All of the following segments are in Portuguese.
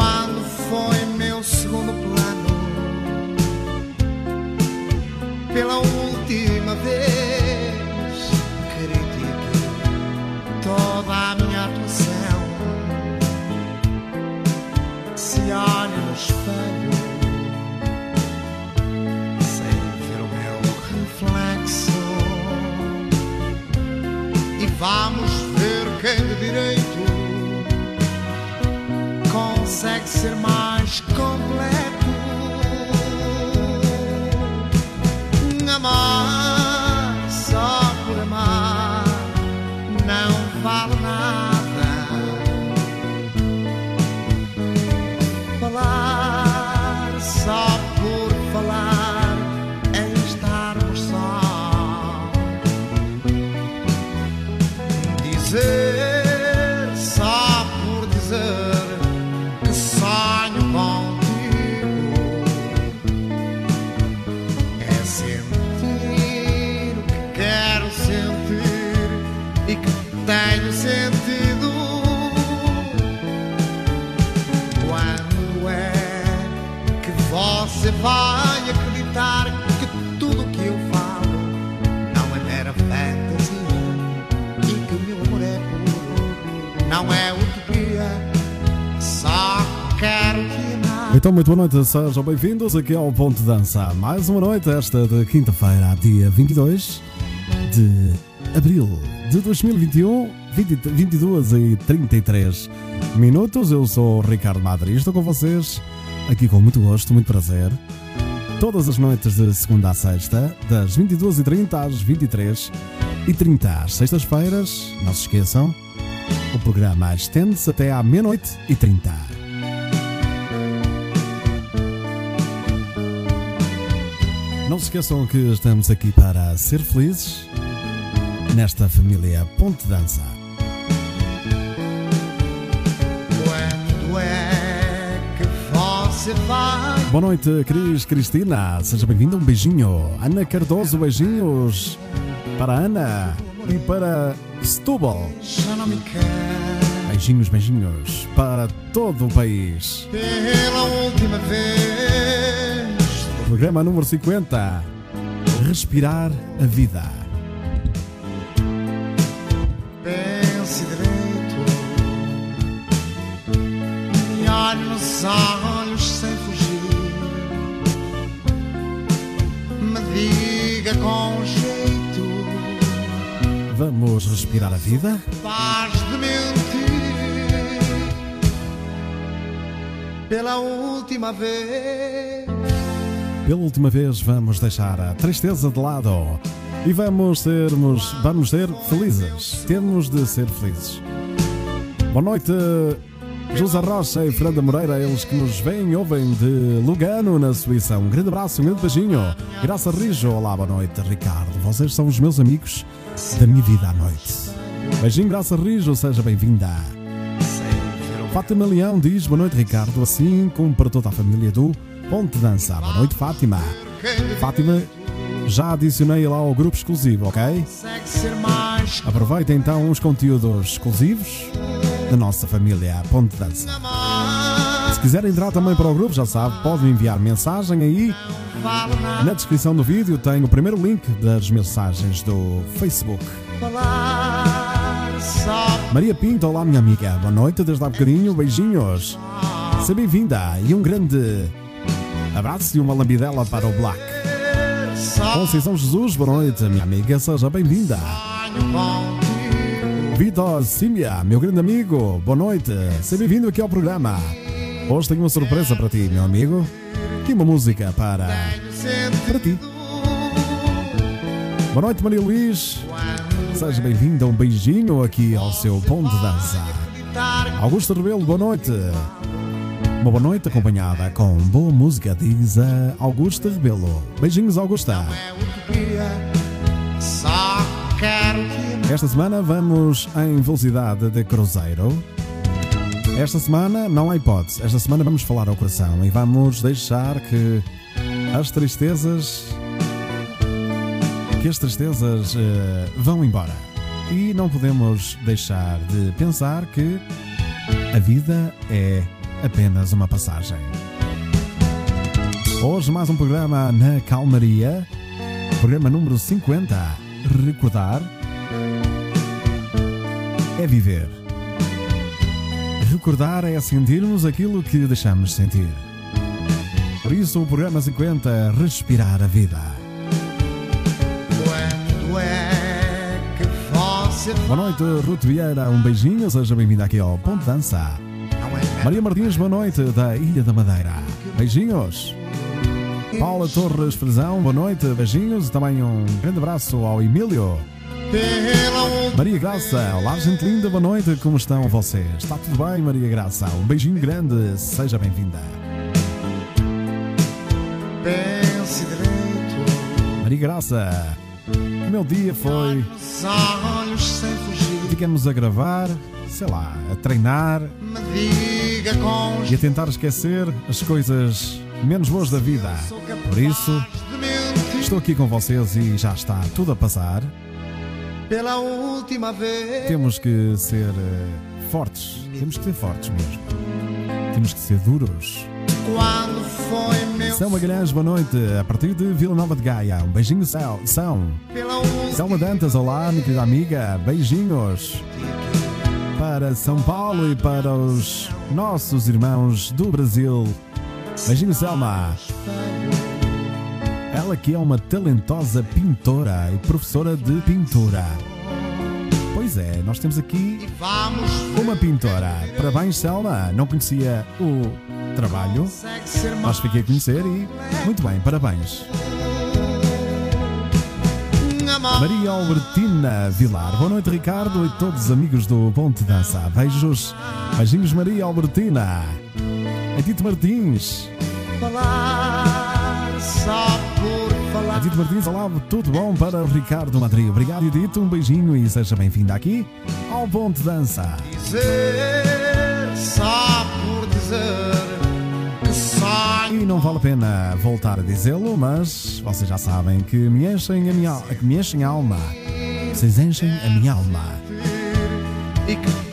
quando ser mais completo. Amar vai acreditar que tudo que eu falo não é mera fantasia e que o meu amor é puro, não é utopia, só quero te amar. Então, muito boa noite, sejam bem-vindos aqui ao Ponto de Dança. Mais uma noite, esta de quinta-feira, dia 22 de abril de 2021, 20, 22 e 33 minutos. Eu sou o Ricardo Madri, estou com vocês aqui com muito gosto, muito prazer. Todas as noites de segunda a sexta, das 22h30 às 23h30. Às sextas-feiras, não se esqueçam, o programa estende-se até à meia-noite e 30. Não se esqueçam que estamos aqui para ser felizes nesta família Ponte Dança. Boa noite, Cris Cristina. Seja bem-vinda. Um beijinho. Ana Cardoso, beijinhos para Ana e para Setúbal. Já não me quer Beijinhos, beijinhos para todo o país. pela última vez. Programa número 50. Respirar a vida. Pense direito, me olhe nos com jeito, Vamos respirar a vida? faz de mentir. Pela última vez. Pela última vez vamos deixar a tristeza de lado e vamos sermos, vamos ser felizes. Temos de ser felizes. Boa noite, José Rocha e Fernanda Moreira, eles que nos veem e ouvem de Lugano, na Suíça. Um grande abraço, um grande beijinho. Graça Rijo, olá, boa noite, Ricardo. Vocês são os meus amigos da minha vida à noite. Beijinho, Graça Rijo, seja bem-vinda. Fátima Leão diz boa noite, Ricardo, assim como para toda a família do Ponte Dança. Boa noite, Fátima. Fátima, já adicionei lá ao grupo exclusivo, ok? Consegue ser mais Aproveita então os conteúdos exclusivos da nossa família Ponte Dança. Se quiser entrar também para o grupo, já sabe, pode enviar mensagem aí. Na descrição do vídeo tem o primeiro link das mensagens do Facebook. Maria Pinto, olá minha amiga, boa noite desde há bocadinho, beijinhos. Seja bem-vinda e um grande abraço e uma lambidela para o Black. Conceição Jesus, boa noite, minha amiga, seja bem-vinda. Vitor Simia, meu grande amigo, boa noite, seja bem-vindo aqui ao programa. Hoje tenho uma surpresa para ti, meu amigo. Aqui uma música para, para ti. Boa noite, Maria Luís. Seja bem-vinda, um beijinho aqui ao seu ponto de dança. Augusto Rebelo, boa noite. Uma boa noite acompanhada com boa música, diz a Augusta Rebelo. Beijinhos, Augusta. É utopia, Esta semana vamos em velocidade de cruzeiro. Esta semana não há hipótese. Esta semana vamos falar ao coração e vamos deixar que as tristezas. que as tristezas eh, vão embora. E não podemos deixar de pensar que a vida é apenas uma passagem. Hoje mais um programa na Calmaria, programa número 50. Recordar é viver. Recordar é sentirmos aquilo que deixamos sentir. Por isso, o programa 50 Respirar a Vida. Quando é que você Boa noite, Ruth Vieira. Um beijinho, seja bem-vinda aqui ao Ponto Dança. é Maria Martins, boa noite, da Ilha da Madeira. Beijinhos. Paula Torres Fresão, boa noite, beijinhos. E também um grande abraço ao Emílio. Maria Graça, olá gente linda, boa noite, como estão vocês? Está tudo bem, Maria Graça? Um beijinho grande, seja bem-vinda. pense direito Maria Graça, o meu dia foi, digamos, a gravar, sei lá, a treinar e a tentar esquecer as coisas menos boas da vida. Por isso, estou aqui com vocês e já está tudo a passar. Pela última vez Temos que ser eh, fortes, temos que ser fortes mesmo. Temos que ser duros. quando foi meu São Magalhães, boa noite, a partir de Vila Nova de Gaia. Um beijinho, São. São. Selma Dantas, olá, minha querida amiga. Beijinhos. Para São Paulo e para os nossos irmãos do Brasil. Beijinho, Selma. Ela que é uma talentosa pintora e professora de pintura. Pois é, nós temos aqui uma pintora. Parabéns, Selma. Não conhecia o trabalho, mas fiquei a conhecer e muito bem, parabéns. Maria Albertina Vilar. Boa noite, Ricardo e todos os amigos do Ponte Dança. Beijos. Beijinhos, Maria Albertina. Edito Martins. falar só Edito Martins, olá, tudo bom para Ricardo Madrid. Obrigado, Edito. Um beijinho e seja bem-vindo aqui ao Ponte Dança. dizer só por dizer que sonho E não vale a pena voltar a dizê-lo, mas vocês já sabem que me enchem a minha, que me enchem a alma. Vocês enchem a minha alma. e que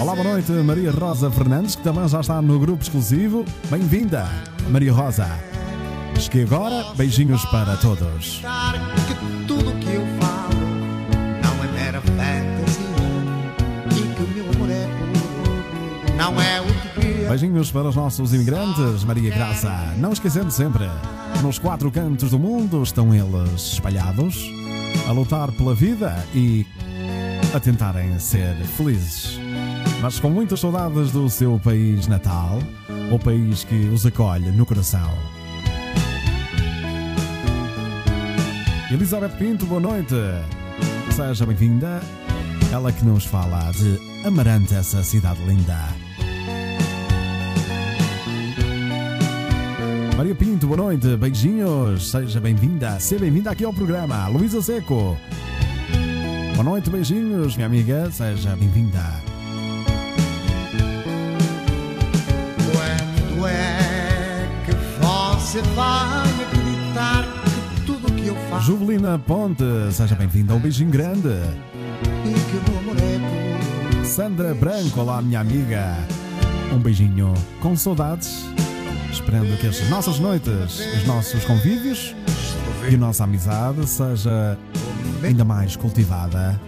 Olá, boa noite, Maria Rosa Fernandes, que também já está no grupo exclusivo. Bem-vinda, Maria Rosa. Cheguei agora, beijinhos para todos. que tudo que eu falo não é mera fantasia e que o meu amor é puro, não é utopia. Beijinhos para os nossos imigrantes, Maria Graça. Não esquecendo sempre, nos quatro cantos do mundo estão eles espalhados, a lutar pela vida e a tentarem ser felizes. Mas com muitas saudades do seu país natal, o país que os acolhe no coração. Elizabeth Pinto, boa noite. Seja bem-vinda. Ela que nos fala de Amarante, essa cidade linda. Maria Pinto, boa noite, beijinhos, seja bem-vinda, seja bem-vinda aqui ao programa. Luísa Seco, boa noite, beijinhos, minha amiga, seja bem-vinda. Quando é que você vai acreditar Juvelina Ponte, seja bem-vinda, um beijinho grande. Sandra Branco, olá, minha amiga, um beijinho com saudades, esperando que as nossas noites, os nossos convívios e a nossa amizade seja ainda mais cultivada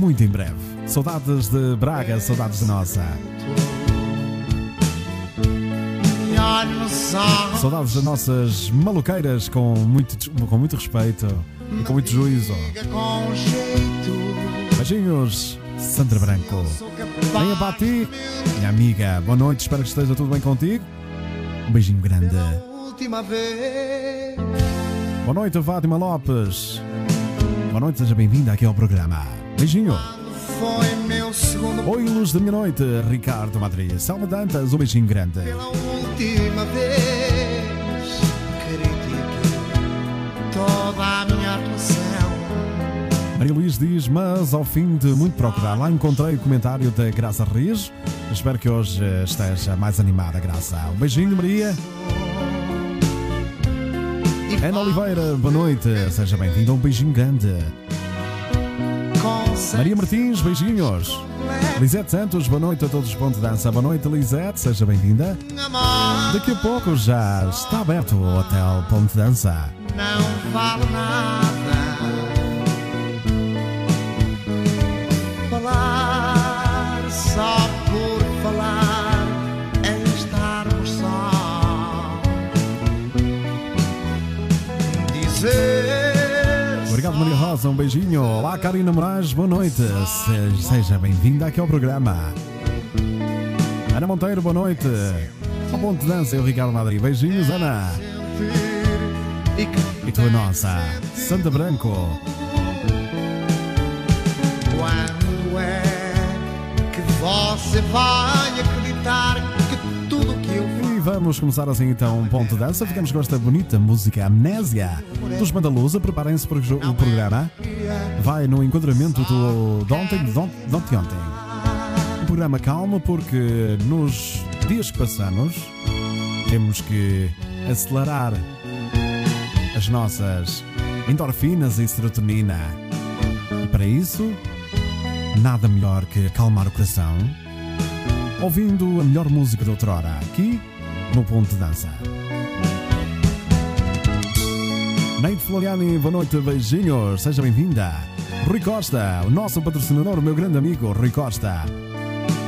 muito em breve. Saudades de Braga, saudades de nossa. Saudades das nossas maluqueiras com muito, com muito respeito e com muito juízo. Beijinhos, Sandra Branco. Venha capaz para ti, minha amiga. Boa noite, espero que esteja tudo bem contigo. Um beijinho grande. Boa noite, Fátima Lopes. Boa noite, seja bem-vinda aqui ao programa. Beijinho. Meu segundo Oi, luz da minha noite, Ricardo Madrid. Salma Dantas, um beijinho grande. pela última vez. Critique toda a minha atuação. Maria Luís diz, mas ao fim de muito procurar, lá encontrei o comentário da Graça Reis. Espero que hoje esteja mais animada, Graça. Um beijinho, Maria. Ana Oliveira, boa noite. Seja bem-vinda, um beijinho grande. Maria Martins, beijinhos. Lisete Santos, boa noite a todos os pontos de dança. Boa noite, Lisete, seja bem-vinda. Daqui a pouco já está aberto o Hotel Ponte Dança. não vale nada. Rosa, um beijinho. Olá, Karina Moraes, boa noite. Se- Seja bem-vinda aqui ao programa. Ana Monteiro, boa noite. Ao Ponte Dança, eu, Ricardo Madri. Beijinhos, Ana. e E tu, nossa, Santa Branco. Quando é que você vai acreditar Vamos começar assim então um ponto de dança. Ficamos com esta bonita música Amnésia dos Mandalusa. Preparem-se para o programa. Vai no enquadramento do, de ontem, de ont- de ontem, ontem. Um programa calmo porque nos dias que passamos temos que acelerar as nossas endorfinas e serotonina. E para isso, nada melhor que acalmar o coração ouvindo a melhor música de outrora aqui no Ponto Dança. Neide Floriani, boa noite, beijinhos, seja bem-vinda. Rui Costa, o nosso patrocinador, o meu grande amigo Rui Costa.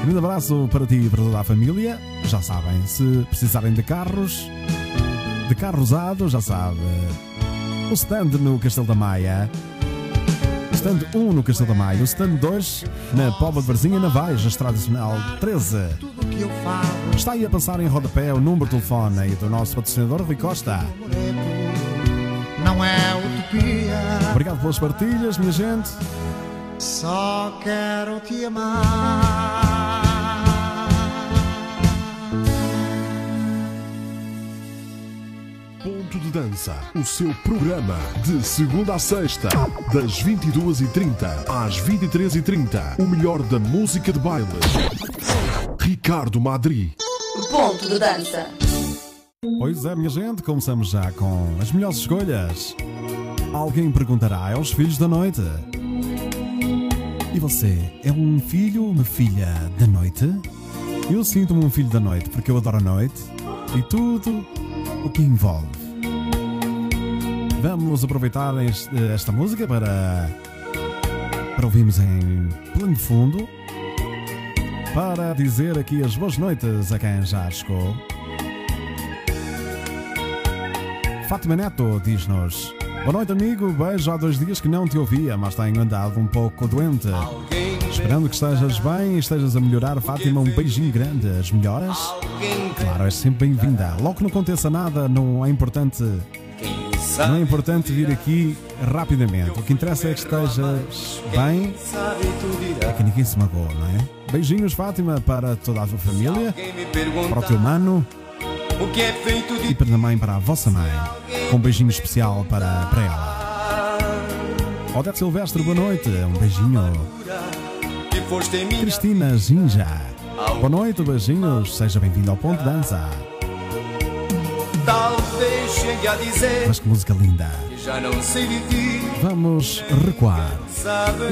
Grande abraço para ti e para toda a família. Já sabem, se precisarem de carros, de carro usado, já sabe. O stand no Castelo da Maia. Stand 1 no Castelo da Maia. O stand 2 na Póvoa de Varzinha, na Vaz, Estrada Nacional 13. tudo que eu falo Está aí a passar em rodapé o número de telefone do nosso patrocinador Rui Costa. não é utopia. Obrigado pelas partilhas, minha gente. Só quero te amar. Ponto de Dança, o seu programa de segunda a sexta, das 22h30 às 23h30. O melhor da música de baile. Ricardo Madri. Ponto de dança. Pois é, minha gente, começamos já com as melhores escolhas. Alguém perguntará, é os filhos da noite. E você, é um filho ou uma filha da noite? Eu sinto-me um filho da noite porque eu adoro a noite e tudo o que envolve. Vamos aproveitar esta música para, para ouvirmos em pleno fundo para dizer aqui as boas noites a quem já chegou. Fátima Neto diz-nos: Boa noite, amigo. Beijo. Há dois dias que não te ouvia, mas tenho andado um pouco doente. Esperando que estejas bem e estejas a melhorar, Fátima. Um beijinho grande. As melhoras? Claro, é sempre bem-vinda. Logo que não aconteça nada, não é importante. Não é importante vir aqui rapidamente. O que interessa é que estejas bem e que ninguém se magoe, não é? Beijinhos, Fátima, para toda a tua família, para o teu mano é e para também para a vossa mãe. Com um beijinho especial para, para ela. Odete Silvestre, boa noite. Um beijinho. Cristina Ginja. Boa noite, beijinhos. Seja bem-vindo ao Ponto Dança. Chegue a dizer Mas que música linda. já não sei de ti Vamos recuar.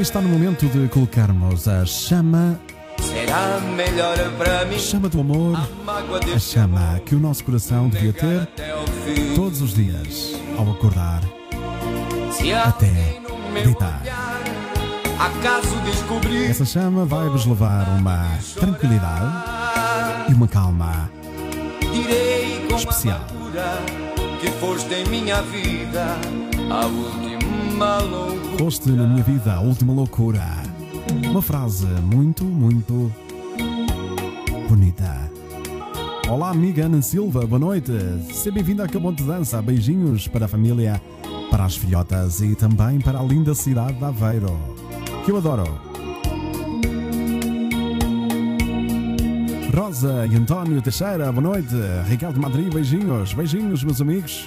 Está no momento de colocarmos a chama, será melhor para mim chama do amor, a chama que o nosso coração devia ter todos os dias ao acordar. Se até deitar. Acaso descobrir Essa chama vai-vos levar uma tranquilidade e uma calma. Especial. Que foste em minha vida A última loucura Foste na minha vida a última loucura. Uma frase muito, muito bonita. Olá, amiga Ana Silva, boa noite. Seja bem-vinda ao Ponto de Dança. Beijinhos para a família, para as filhotas e também para a linda cidade de Aveiro, que eu adoro. Rosa e António Teixeira, boa noite. Ricardo Madrid, beijinhos, beijinhos, meus amigos.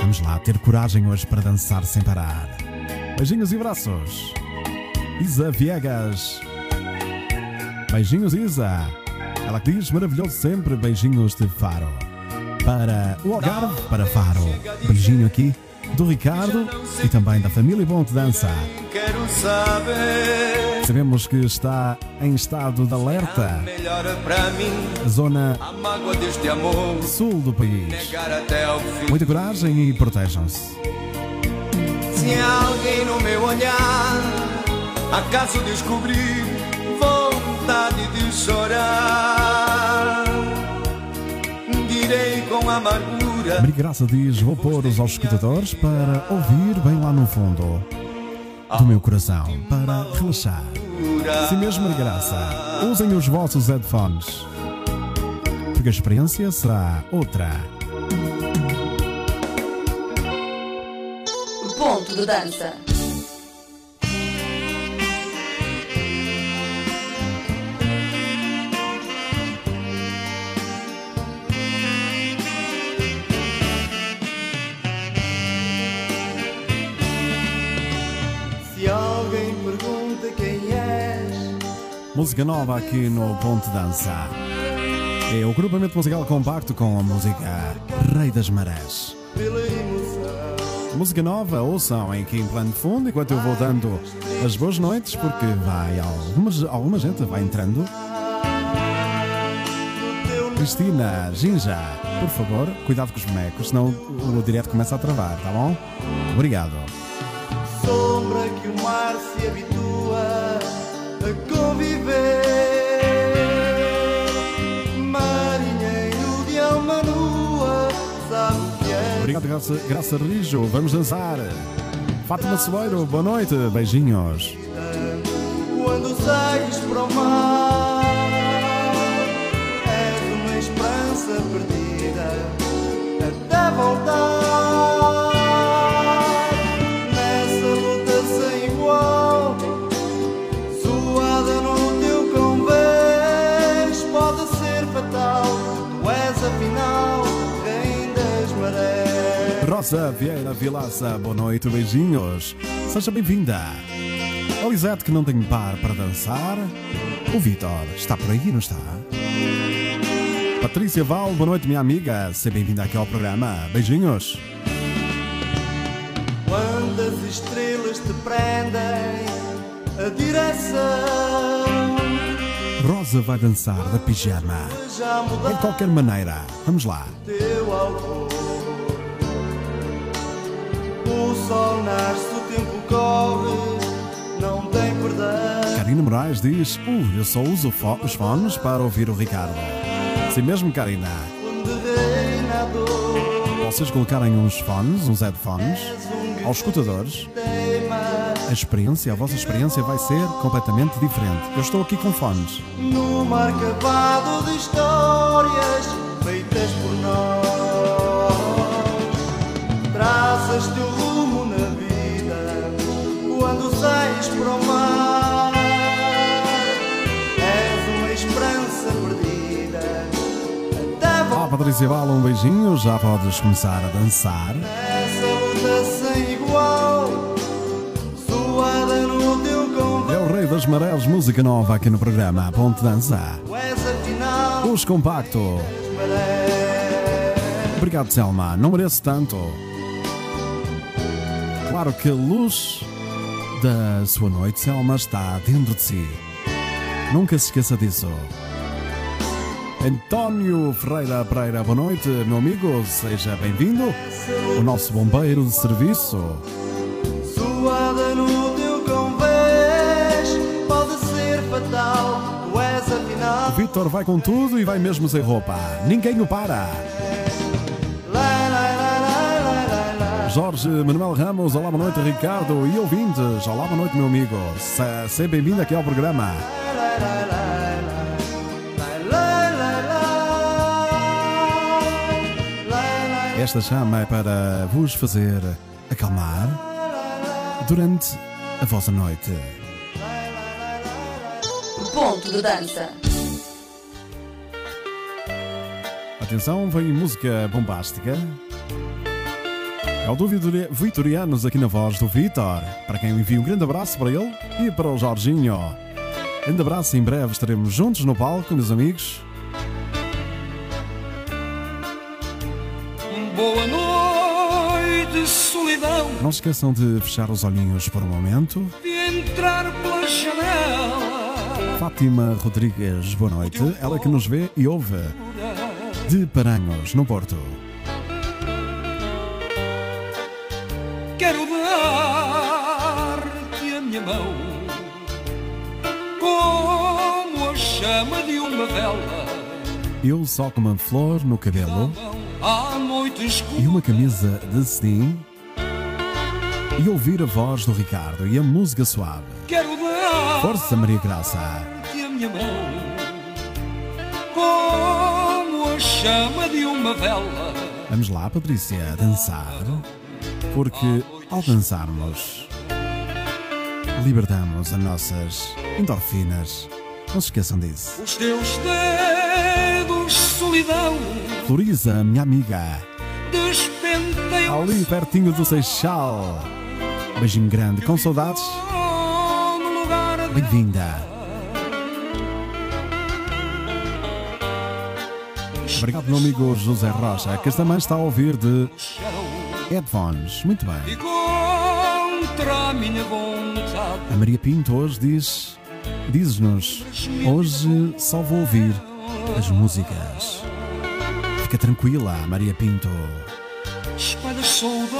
Vamos lá ter coragem hoje para dançar sem parar. Beijinhos e abraços. Isa Viegas. Beijinhos, Isa. Ela que diz maravilhoso sempre. Beijinhos de Faro. Para o Algarve, para Faro. Beijinho aqui do Ricardo e também da família Bom de Dança. Quero saber. Sabemos que está em estado de alerta Melhor para mim. a zona A mágoa deste amor. sul do país. Muita coragem e protejam-se. Se alguém no meu olhar acaso descobrir vontade de chorar, direi com amargura. Maria Graça diz: Vou pôr os auscultadores para ouvir bem lá no fundo do meu coração, para relaxar. Sim mesmo, Maria Graça, usem os vossos headphones, porque a experiência será outra. Ponto de dança. Música nova aqui no Ponte Dança. É o grupamento musical compacto com a música Rei das Marés. Música nova, ouçam aqui em plano de fundo enquanto eu vou dando as boas noites, porque vai algumas, alguma gente vai entrando. Cristina, Ginja, por favor, cuidado com os bonecos, senão o, direto começa a travar, tá bom? Obrigado. Sombra que o mar se habitua Graça, Graça Rijo. Vamos dançar. Fátima Soeiro, boa noite, beijinhos. Quando sais para o mar, és uma esperança perdida até voltar. Rosa Vieira Vilaça, boa noite, beijinhos. Seja bem-vinda. A Lisete que não tem par para dançar. O Vitor está por aí, não está? Patrícia Val, boa noite, minha amiga. Seja bem-vinda aqui ao programa. Beijinhos. Quantas estrelas te prendem a direção? Rosa vai dançar da pijama. De qualquer maneira. Vamos lá. teu. O sol nasce, o tempo corre, não tem perdão. Karina Moraes diz: Uh, eu só uso fo- os fones para ouvir o Ricardo. Sim mesmo, Karina. Onde reina a dor, Vocês colocarem uns fones, uns headphones, aos escutadores, a experiência, a vossa experiência vai ser completamente diferente. Eu estou aqui com fones. no mar cavado de histórias feitas por nós. Quando sais para o mar. És uma esperança perdida até Olá, Patrícia Bala, um beijinho. Já podes começar a dançar. Essa luta sem igual, suada no teu É convés. o Rei das Marés, música nova aqui no programa Ponte Dança. Os Compacto. Obrigado, Selma. Não mereço tanto. Claro que luz da sua noite, Selma, está dentro de si. Nunca se esqueça disso. António Ferreira Pereira, boa noite, meu amigo. Seja bem-vindo. O nosso bombeiro de serviço. Suada no teu convés, pode ser fatal. Tu és O afinal. Vitor vai com tudo e vai mesmo sem roupa. Ninguém o para. Jorge Manuel Ramos, olá, boa noite, Ricardo e ouvintes. Olá, boa noite, meu amigo. Se- Seja bem-vindo aqui ao programa. Esta chama é para vos fazer acalmar durante a vossa noite. Ponto de dança. Atenção, vem música bombástica. É o do Vitori- Vitorianos aqui na voz do Vitor. Para quem eu envio um grande abraço para ele e para o Jorginho. Grande abraço, em breve estaremos juntos no palco, meus amigos. Boa noite, solidão. solidão Não se esqueçam de fechar os olhinhos por um momento. de entrar pela janela. Fátima Rodrigues, boa noite. Ela que nos vê e ouve de Paranhos, no Porto. Chama de uma vela. Eu só com uma flor no cabelo e uma camisa de cetim e ouvir a voz do Ricardo e a música suave. quero dar Força Maria Graça. te a minha mão como a chama de uma vela. Vamos lá, Patrícia, dançar. Porque ao dançarmos, libertamos as nossas endorfinas. Não se esqueçam disso. Os teus dedos, solidão, Floriza, minha amiga, despenteiam ali pertinho do Seixal. Beijinho grande, com saudades. Bem-vinda. Obrigado, meu amigo José Rocha, que também está a ouvir de headphones. Muito bem. A Maria Pinto hoje diz, diz-nos, hoje só vou ouvir as músicas. Fica tranquila, Maria Pinto. Espalha saudade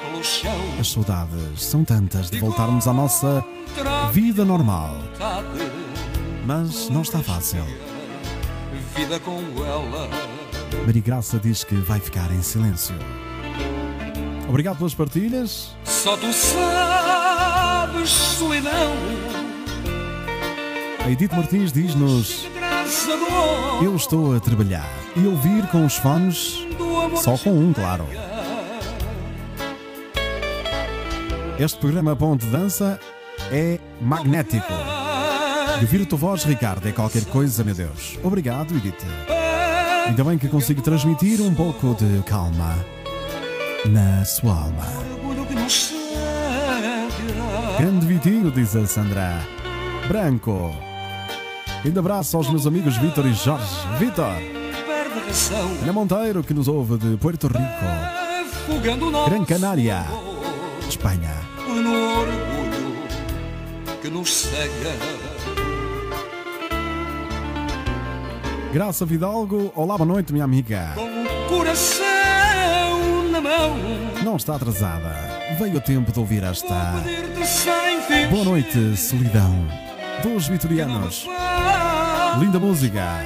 pelo chão. As saudades são tantas de voltarmos à nossa vida normal, mas não está fácil. Vida com ela. Maria Graça diz que vai ficar em silêncio. Obrigado pelas partilhas. Só tu sabes, solidão. A Edith Martins diz-nos. Eu estou a trabalhar e ouvir com os fones, só com um, claro. Este programa Bom de Dança é magnético. E ouvir a tua voz, Ricardo, é qualquer coisa, meu Deus. Obrigado, Edith. Ainda bem que consigo transmitir um pouco de calma na sua alma. Grande Vitinho, diz a Sandra. Branco. Ainda abraço aos meus amigos Vitor e Jorge. Vitor. Ana Monteiro, que nos ouve de Puerto Rico, Gran Canária, Espanha. No orgulho que nos cega. Graça Vidalgo, olá, boa noite, minha amiga. Com o coração na mão. Não está atrasada. Veio o tempo de ouvir esta. Boa noite, solidão. Dos vitorianos. Linda música.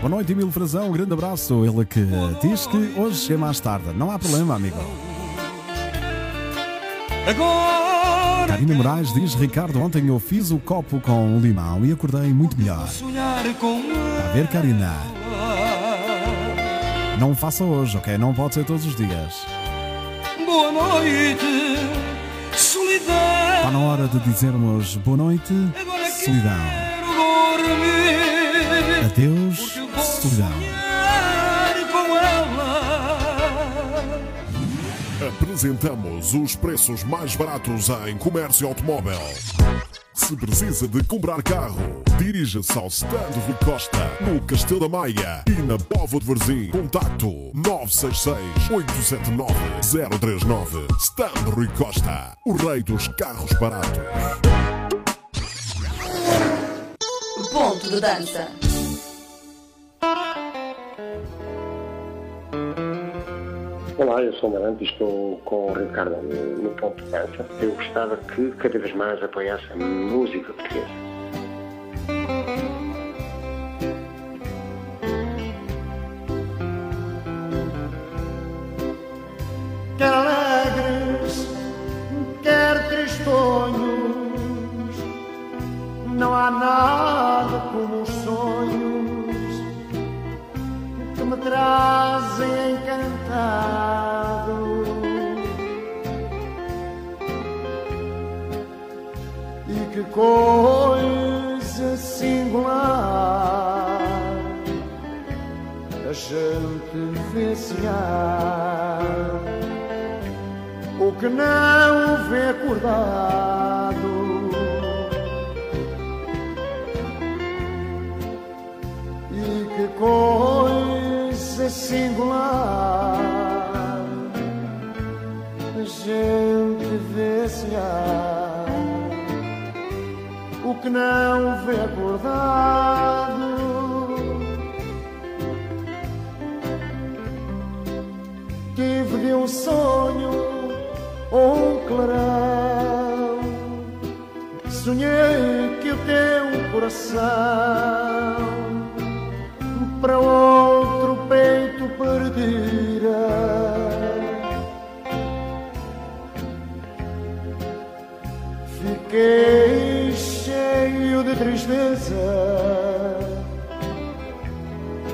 Boa noite, Emílio Frazão. Um grande abraço. Ele que diz que hoje chega mais tarde. Não há problema, amigo. Karina Moraes diz: Ricardo, ontem eu fiz o copo com o limão e acordei muito melhor. com A ver, Karina. Não faça hoje, ok? Não pode ser todos os dias. Boa noite, solidão. Está na hora de dizermos boa noite, Agora solidão. quero dormir. Adeus, solidão. Apresentamos os preços mais baratos em comércio automóvel. Se precisa de comprar carro, dirija-se ao Stand Rui Costa, no Castelo da Maia e na Povo de Varzim. Contacto 966-879-039. Stand Rui Costa, o rei dos carros baratos. Ponto de dança. Olá, eu sou o Marante e estou com o Ricardo no, no ponto de dança. Eu gostava que cada vez mais apoiasse a música portuguesa. Quer alegres, quer tristonhos, não há nada como trazem encantado. E que coisa singular a gente vê o que não vê acordado. E que coisa singular. Gente vê sonhar o que não vê acordado. Tive de um sonho um clarão. Sonhei que o teu coração para outro peito perdira. Fiquei cheio de tristeza,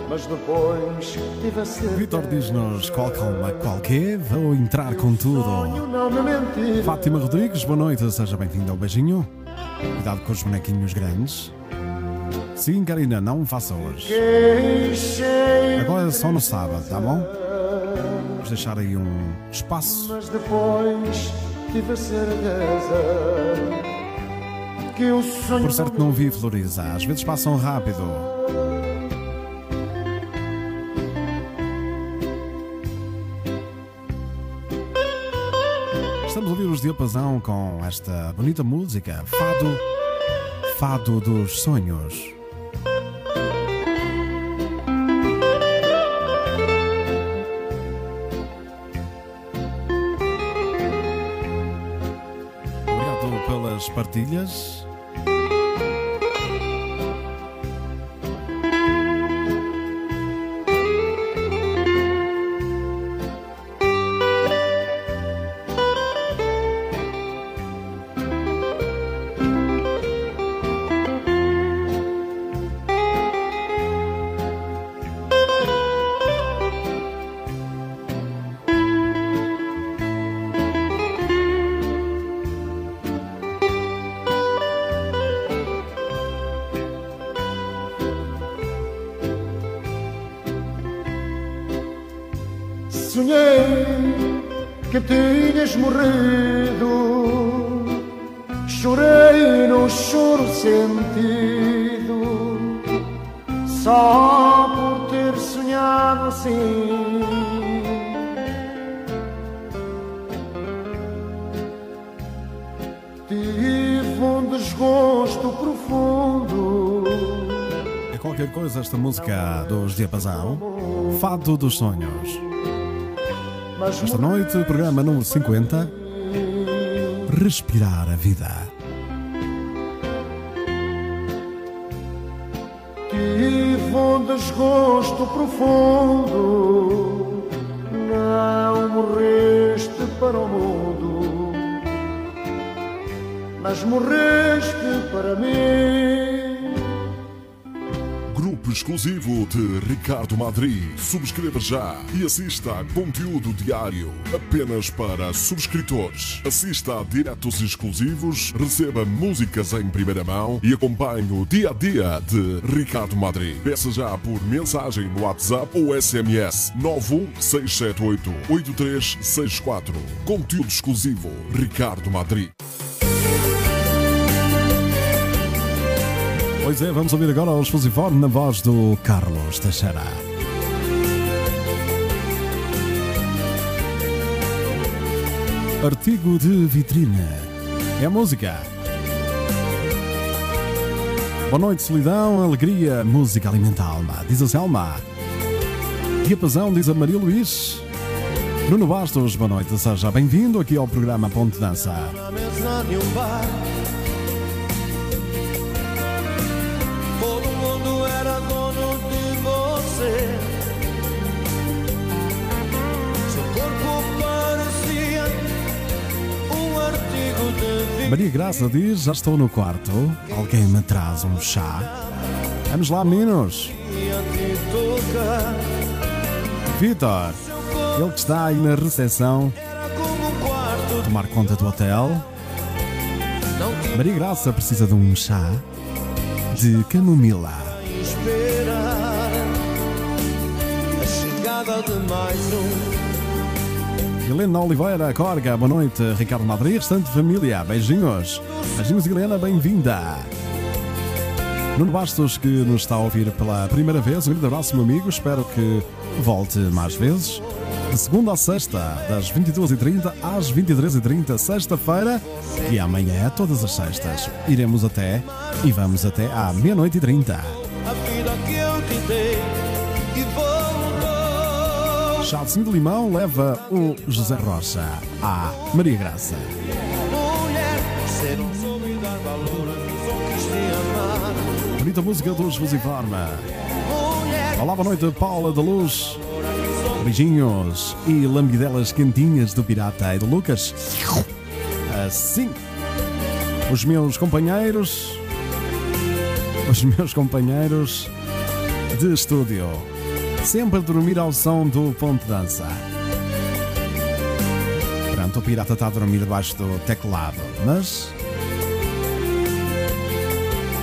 mas depois tive a certeza. Vitor diz-nos qual calma, qual que vou entrar com tudo. Fátima Rodrigues, boa noite, seja bem-vinda ao beijinho. Cuidado com os bonequinhos grandes. Sim, Karina, não faça hoje. Agora é só no sábado, tá bom? Vamos deixar aí um espaço. Mas depois tive a certeza que o sonho Por certo, não vi Floriza. Às vezes passam rápido. Estamos a ouvir os Diapasão com esta bonita música, Fado, Fado dos Sonhos. Partilhas. Música dos Diapasão, Fado dos Sonhos. Esta noite, programa número 50, Respirar a Vida. Tive um desgosto profundo. Não morreste para o mundo, mas morreste para mim. Exclusivo de Ricardo Madri. Subscreva já e assista a conteúdo diário apenas para subscritores. Assista a diretos exclusivos, receba músicas em primeira mão e acompanhe o dia a dia de Ricardo Madri. Peça já por mensagem no WhatsApp ou SMS 91678 8364. Conteúdo exclusivo Ricardo Madri. Pois é, vamos ouvir agora o Explosivone na voz do Carlos Teixeira. Artigo de vitrine. É música. Boa noite, solidão, alegria, música alimenta a alma, diz a Selma. Diapasão, diz a Maria Luís. Bruno Bastos, boa noite, seja bem-vindo aqui ao programa Ponte Dança. Maria Graça diz: Já estou no quarto. Alguém me traz um chá. Vamos lá, meninos. Vitor, ele que está aí na recepção, tomar conta do hotel. Maria Graça precisa de um chá de camomila. a chegada de mais um. Helena Oliveira, Corga, boa noite. Ricardo Madrid, restante família, beijinhos. Beijinhos, Helena, bem-vinda. Nuno Bastos, que nos está a ouvir pela primeira vez, um grande abraço, meu amigo. Espero que volte mais vezes. De segunda a sexta, das 22h30 às 23h30, sexta-feira, e amanhã, todas as sextas, iremos até e vamos até à meia-noite e trinta. Chazinho de Limão leva o José Rocha à Maria Graça. Bonita música dos Fusiforma. Olá, boa noite, Paula da Luz. Beijinhos e lambidelas quentinhas do Pirata e do Lucas. Assim, os meus companheiros, os meus companheiros de estúdio, sempre a dormir ao som do ponto dança. Pronto, o Pirata está a dormir debaixo do teclado, mas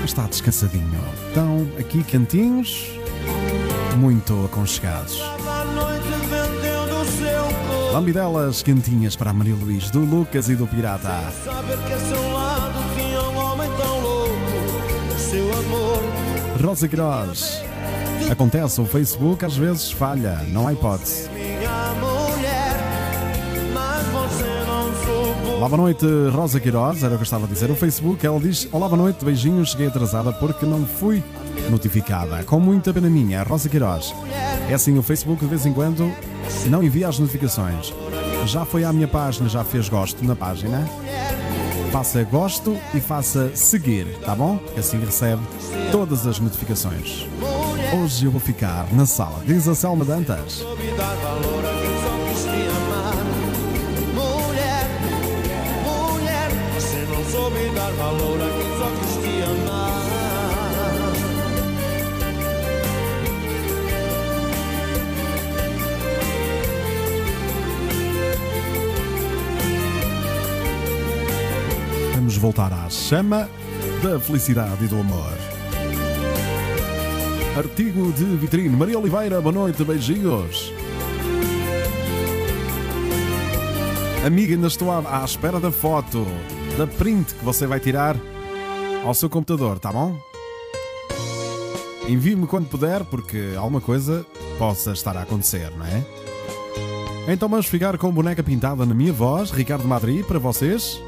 está descansadinho. Estão aqui cantinhos, muito aconchegados. Lambidelas quentinhas para a Maria Luís, do Lucas e do Pirata. Rosa Queiroz. Acontece, o Facebook às vezes falha, não há hipótese. Olá, boa noite, Rosa Queiroz, era o que eu estava a dizer. O Facebook, ela diz: Olá, boa noite, beijinhos, cheguei atrasada porque não fui notificada. Com muita pena minha, Rosa Queiroz. É assim, o Facebook de vez em quando não envia as notificações. Já foi à minha página, já fez gosto na página. Faça gosto e faça seguir, tá bom? Assim recebe todas as notificações. Hoje eu vou ficar na sala, diz a Selma Dantas. soube dar valor a quem só quis te amar. Vamos voltar à chama da felicidade e do amor. Artigo de vitrine. Maria Oliveira, boa noite, beijinhos. Amiga, ainda estou à, à espera da foto, da print que você vai tirar ao seu computador, tá bom? Envie-me quando puder, porque alguma coisa possa estar a acontecer, não é? Então vamos ficar com boneca pintada na minha voz, Ricardo Madri, para vocês.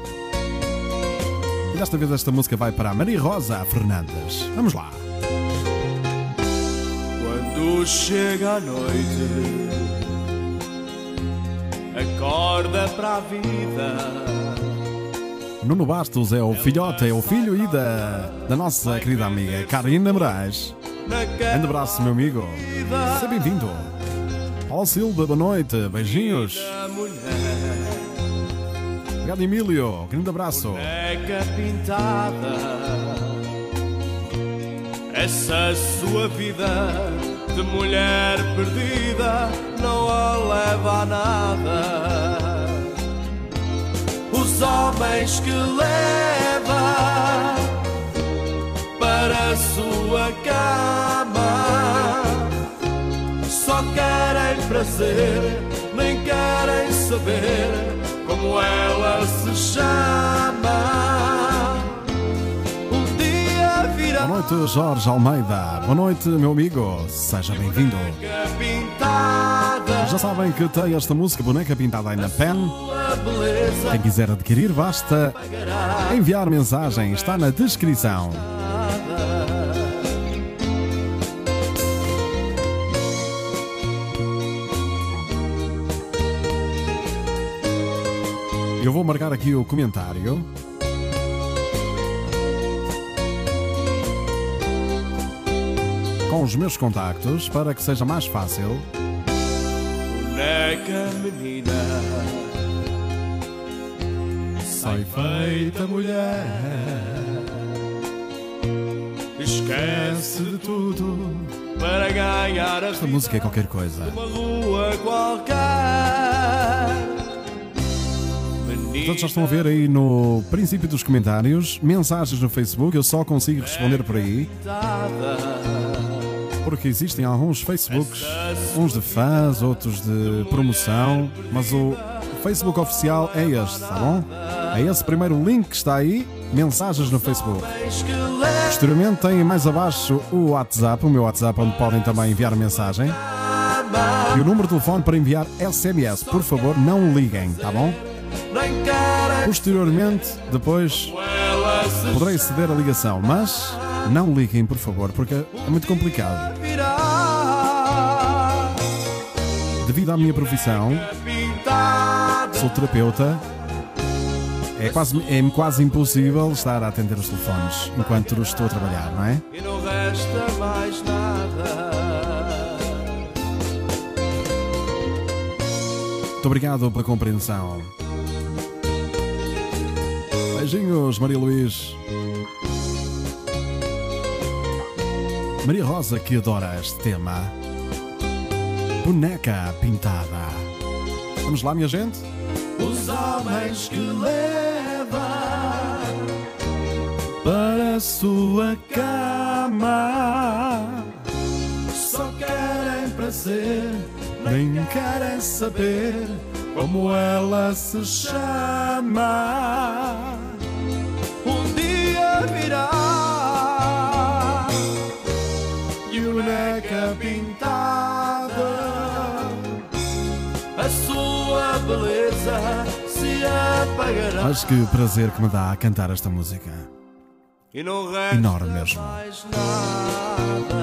E desta vez esta música vai para a Maria Rosa Fernandes. Vamos lá. Quando chega a noite, acorda para a vida. Nuno Bastos é o filhote, é o filho e da, da nossa querida amiga Karina Moraes. Grande abraço, meu amigo. Seja bem-vindo. Paulo Silva, boa noite. Beijinhos. Obrigado, Emílio. Grande abraço. pintada. Essa sua vida de mulher perdida não a leva a nada. Os homens que leva para a sua cama só querem prazer, nem querem saber como ela se chama. Boa noite, Jorge Almeida. Boa noite, meu amigo. Seja bem-vindo. Já sabem que tem esta música Boneca Pintada aí na PEN. Quem quiser adquirir, basta enviar mensagem. Está na descrição. Eu vou marcar aqui o comentário. Com os meus contactos para que seja mais fácil. boneca menina. Sai feita mulher, Esquece de tudo. para ganhar a Esta música é qualquer coisa. uma rua qualquer. Todos já estão a ver aí no princípio dos comentários, mensagens no Facebook, eu só consigo responder por aí, porque existem alguns Facebooks, uns de fãs, outros de promoção, mas o Facebook oficial é este, tá bom? a esse primeiro link que está aí, mensagens no Facebook. Posteriormente tem mais abaixo o WhatsApp, o meu WhatsApp, onde podem também enviar mensagem. E o número de telefone para enviar SMS. Por favor, não liguem, tá bom? Posteriormente, depois, poderei ceder a ligação, mas não liguem, por favor, porque é muito complicado. Devido à minha profissão, sou terapeuta, é quase, é quase impossível estar a atender os telefones enquanto estou a trabalhar, não é? E não resta mais nada. Muito obrigado pela compreensão. Beijinhos, Maria Luís. Maria Rosa, que adora este tema. Boneca pintada. Vamos lá, minha gente? Os homens que levam Para a sua cama. Só querem prazer, nem querem saber como ela se chama. um dia virá. Boneca pintada. Beleza se apagará. Mas que prazer que me dá a cantar esta música. E não resta Enorme mesmo. mais nada.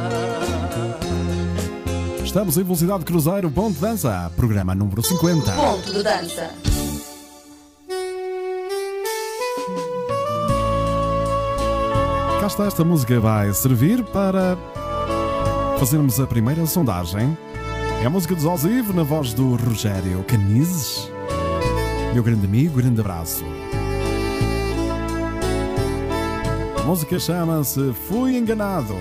Estamos em velocidade cruzeiro, ponto de dança, programa número 50. Ponto de dança. Cá está, esta música vai servir para fazermos a primeira sondagem. É a música dos Osivo na voz do Rogério Canizes. Meu grande amigo, grande abraço. A música chama-se Fui Enganado.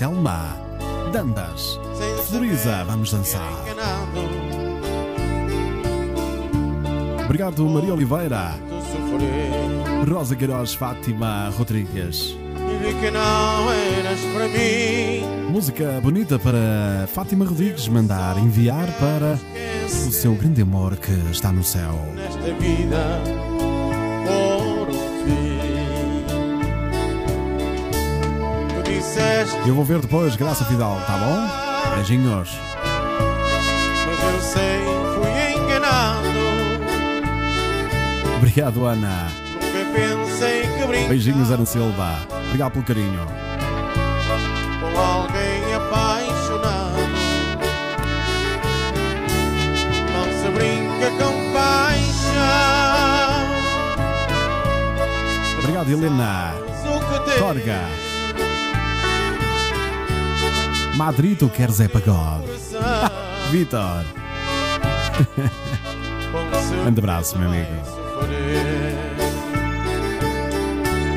Selma. Dandas. Floriza, vamos dançar. Obrigado, Maria Oliveira. Rosa Queiroz, Fátima Rodrigues. Música bonita para Fátima Rodrigues mandar enviar para o seu grande amor que está no céu. Nesta vida disseste Eu vou ver depois, Graça Fidal, tá bom? Beijinhos. Mas eu sei, fui enganado. Obrigado, Ana. Nunca pensei que brincar Beijinhos, Ana Silva. Obrigado pelo carinho. com alguém apaixonado. Não se brinca com paixão. Obrigado, Helena. Torga. Madrid, tu queres é pagode. Vitor. Grande abraço, meu amigo.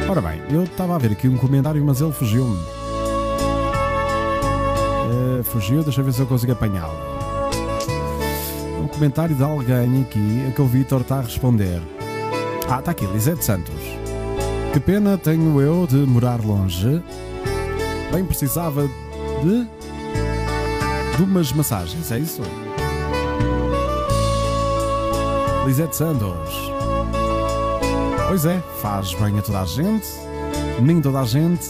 Ora bem, eu estava a ver aqui um comentário, mas ele fugiu-me. Eh, fugiu, deixa eu ver se eu consigo apanhá-lo. Um comentário de alguém aqui a que o Vitor está a responder. Ah, está aqui, Lisete Santos. Que pena tenho eu de morar longe. Bem precisava de. de umas massagens, é isso? Lisete Santos. Pois é, faz bem a toda a gente, nem toda a gente,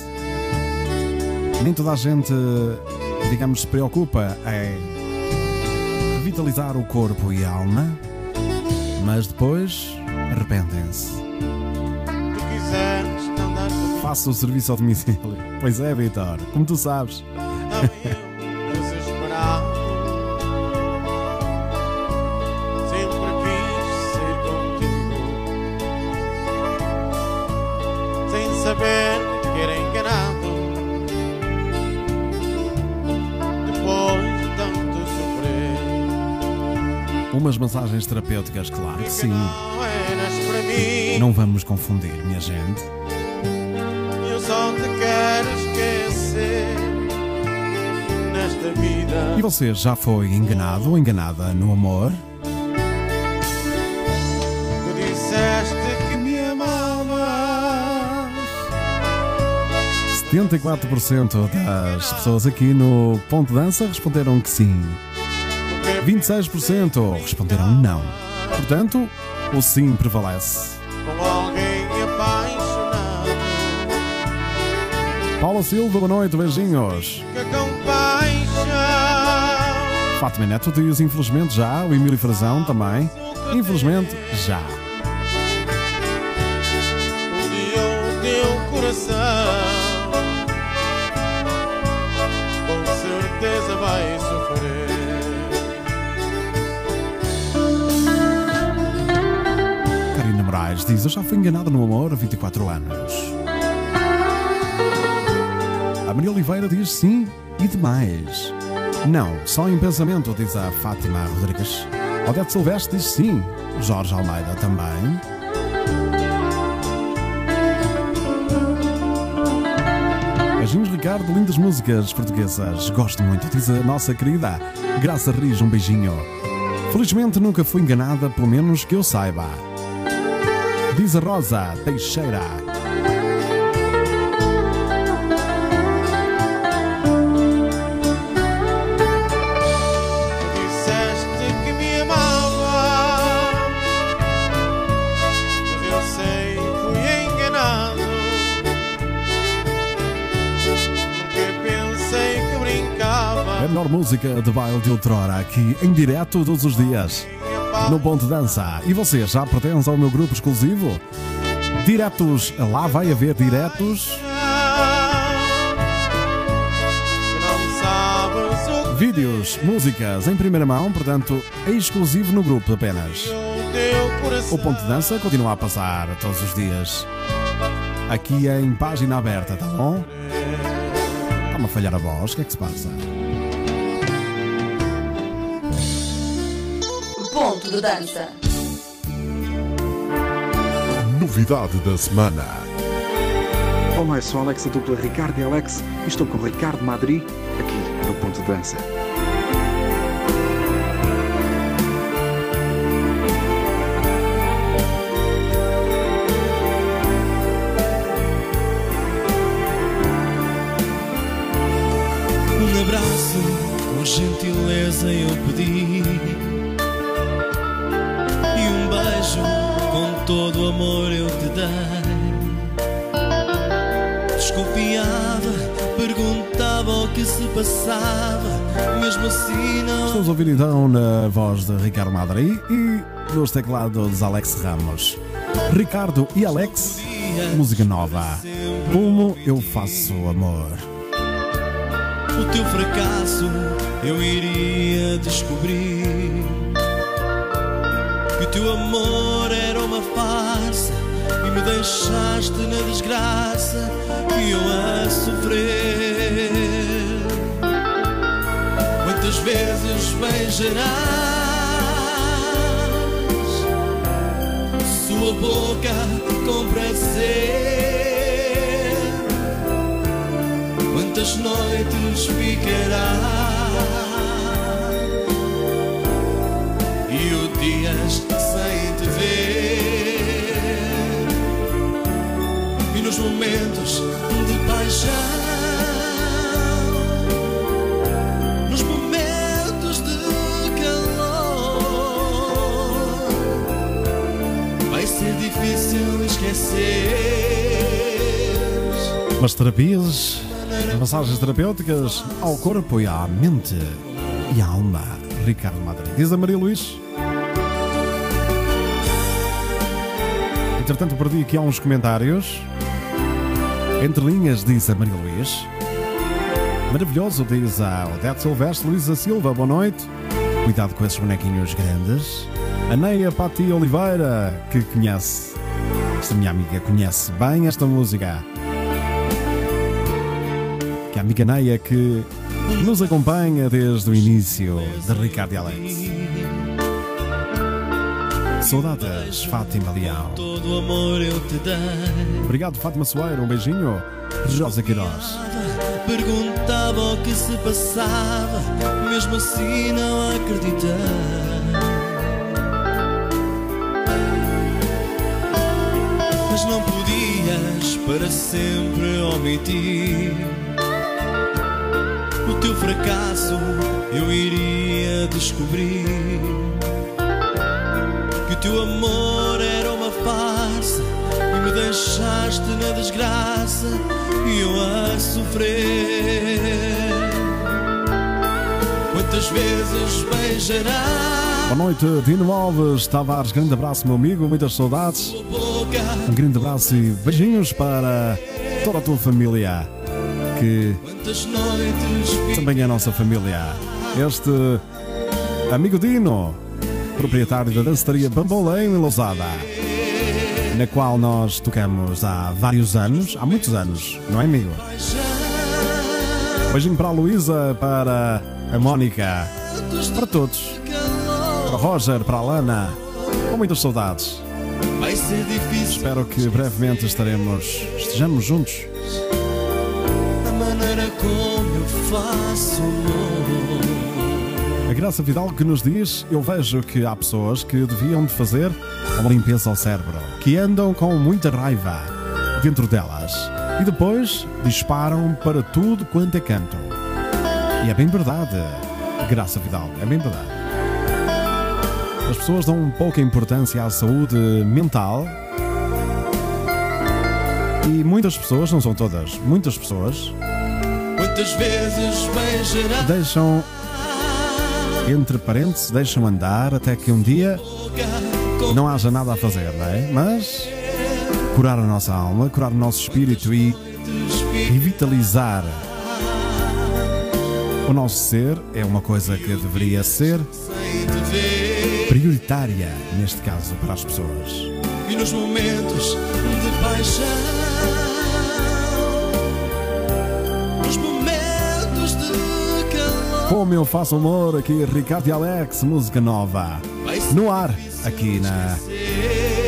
nem toda a gente, digamos, se preocupa em revitalizar o corpo e a alma, mas depois arrependem-se. Faça o serviço ao domicílio. Pois é, Vitor, como tu sabes. Eu desesperado. Sempre quis ser contigo. Sem saber que era enganado. Depois de tanto Umas massagens terapêuticas, claro que sim. Não vamos confundir, minha gente. E você já foi enganado ou enganada no amor? Tu disseste que me amavas. 74% das pessoas aqui no Ponto Dança responderam que sim. 26% responderam não. Portanto, o sim prevalece. Paula Silva, boa noite, beijinhos. Fátima Neto diz infelizmente já, o Emílio Frazão também. Infelizmente já. O teu coração. Com certeza vai sofrer. Karina Moraes diz: Eu já fui enganada no amor há 24 anos. A Maria Oliveira diz sim e demais. Não, só em pensamento, diz a Fátima Rodrigues. Odete Silvestre diz sim. Jorge Almeida também. Beijinhos, Ricardo, lindas músicas portuguesas. Gosto muito, diz a nossa querida Graça Riz. Um beijinho. Felizmente nunca fui enganada, pelo menos que eu saiba. Diz a Rosa Teixeira. Melhor música de baile de outrora, aqui em direto todos os dias, no Ponto Dança. E você já pertence ao meu grupo exclusivo? Diretos, lá vai haver diretos, vídeos, músicas em primeira mão, portanto, é exclusivo no grupo apenas. O Ponto Dança continua a passar todos os dias. Aqui em página aberta, tá bom? Está-me a falhar a voz, o que é que se passa? Dança. Novidade da semana. Olá, eu sou Alex, a dupla Ricardo e Alex, e estou com o Ricardo Madri, aqui no Ponto de Dança. Um abraço com gentileza eu pedi dei Desconfiava, perguntava o que se passava Mesmo assim não Estamos a ouvir então na voz de Ricardo Madri e nos teclados Alex Ramos. Ricardo e Alex, música nova. Como eu faço amor. o teu fracasso eu iria descobrir que o teu amor me deixaste na desgraça e eu a sofrer. Quantas vezes beijarás sua boca com prazer? Quantas noites ficará E o dias sem te ver momentos de paixão Nos momentos de calor Vai ser difícil esquecer Mas terapias, massagens terapêuticas ao corpo e à mente e à alma. Ricardo Madri. Diz a Maria Luís. Entretanto, perdi aqui uns comentários. Entre linhas, diz a Maria Luís. Maravilhoso, diz a Odete Silvestre, Luísa Silva, boa noite. Cuidado com esses bonequinhos grandes. A Neia Pati Oliveira, que conhece, esta minha amiga conhece bem esta música. Que a amiga Neia que nos acompanha desde o início de Ricardo e Alex. Saudades, Fátima Leão. Todo amor eu te dei. Obrigado, Fátima Soeiro. Um beijinho. Rosa Queiroz. Perguntava o que se passava, mesmo assim não acreditei. Mas não podias para sempre omitir o teu fracasso. Eu iria descobrir que o teu amor era uma farsa me deixaste na desgraça e eu a sofrer. Quantas vezes beijarás Boa noite, Dino Alves, Tavares. Grande abraço, meu amigo. Muitas saudades. Um grande abraço e beijinhos para toda a tua família, que também é a nossa família. Este amigo Dino, proprietário da danceteria Bambolém em Lousada, na qual nós tocamos há vários anos, há muitos anos, não é, amigo? Beijinho para a Luísa, para a Mónica, para todos, para o Roger, para a Lana, com muitas saudades. Espero que brevemente estaremos, estejamos juntos. A Graça Vidal que nos diz: Eu vejo que há pessoas que deviam de fazer uma limpeza ao cérebro, que andam com muita raiva dentro delas e depois disparam para tudo quanto é canto. E é bem verdade, Graça Vidal, é bem verdade. As pessoas dão pouca importância à saúde mental e muitas pessoas, não são todas, muitas pessoas deixam entre parênteses, deixam andar até que um dia? Não haja nada a fazer, não é? Mas curar a nossa alma, curar o nosso espírito e revitalizar o nosso ser é uma coisa que deveria ser prioritária, neste caso, para as pessoas. e nos momentos de paixão, nos momentos de calor, Como eu faço amor aqui, Ricardo e Alex, música nova. No ar, aqui na,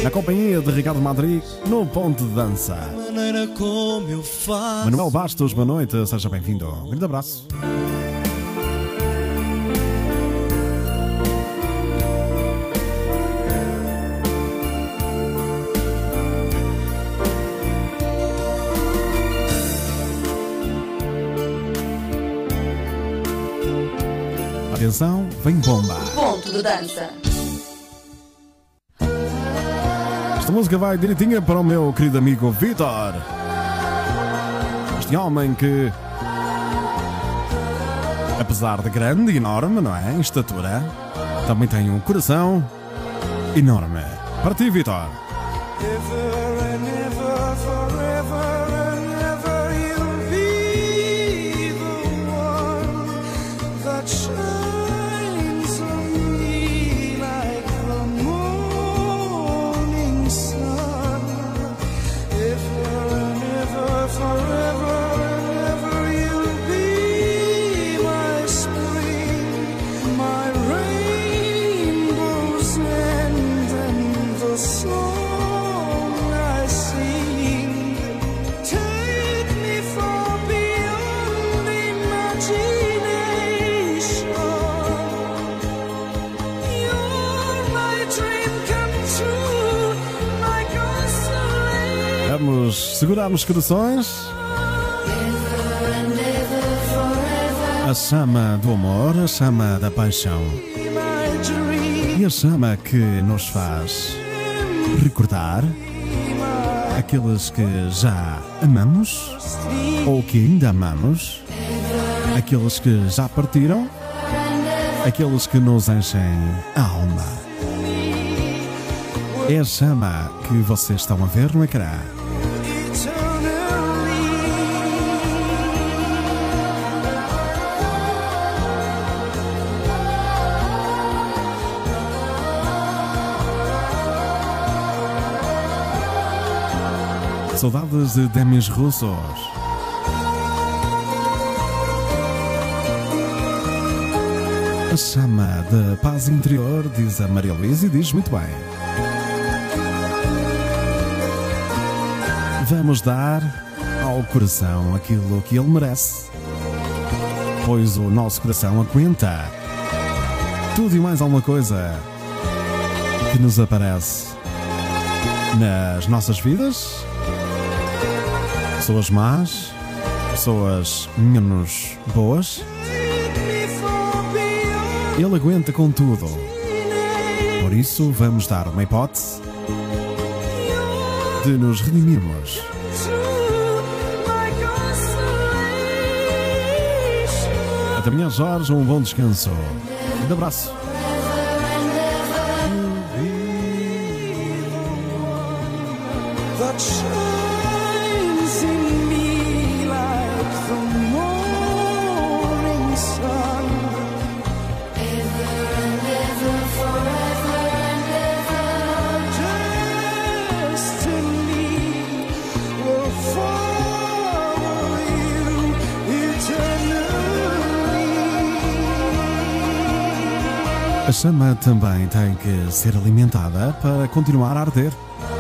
na companhia de Ricardo Madrid, no Ponto de Dança. a maneira como eu faço. Manuel Bastos, boa noite, seja bem-vindo. Um grande abraço. Atenção, vem bomba. Ponto de dança. Música vai direitinha para o meu querido amigo Vitor. Este homem que, apesar de grande e enorme, não é? Em estatura, também tem um coração enorme. Para ti, Vitor. Segurar os corações. A chama do amor, a chama da paixão e a chama que nos faz recordar aqueles que já amamos ou que ainda amamos, aqueles que já partiram, aqueles que nos enchem a alma. É a chama que vocês estão a ver no ecrã. Saudades de Demis Russos. A chama da paz interior, diz a Maria Luísa, e diz muito bem. Vamos dar ao coração aquilo que ele merece, pois o nosso coração aguenta tudo e mais alguma coisa que nos aparece nas nossas vidas. Pessoas más, pessoas menos boas. Ele aguenta com tudo. Por isso, vamos dar uma hipótese de nos redimirmos. Até amanhã, Jorge. Um bom descanso. Um abraço. Chama também tem que ser alimentada para continuar a arder,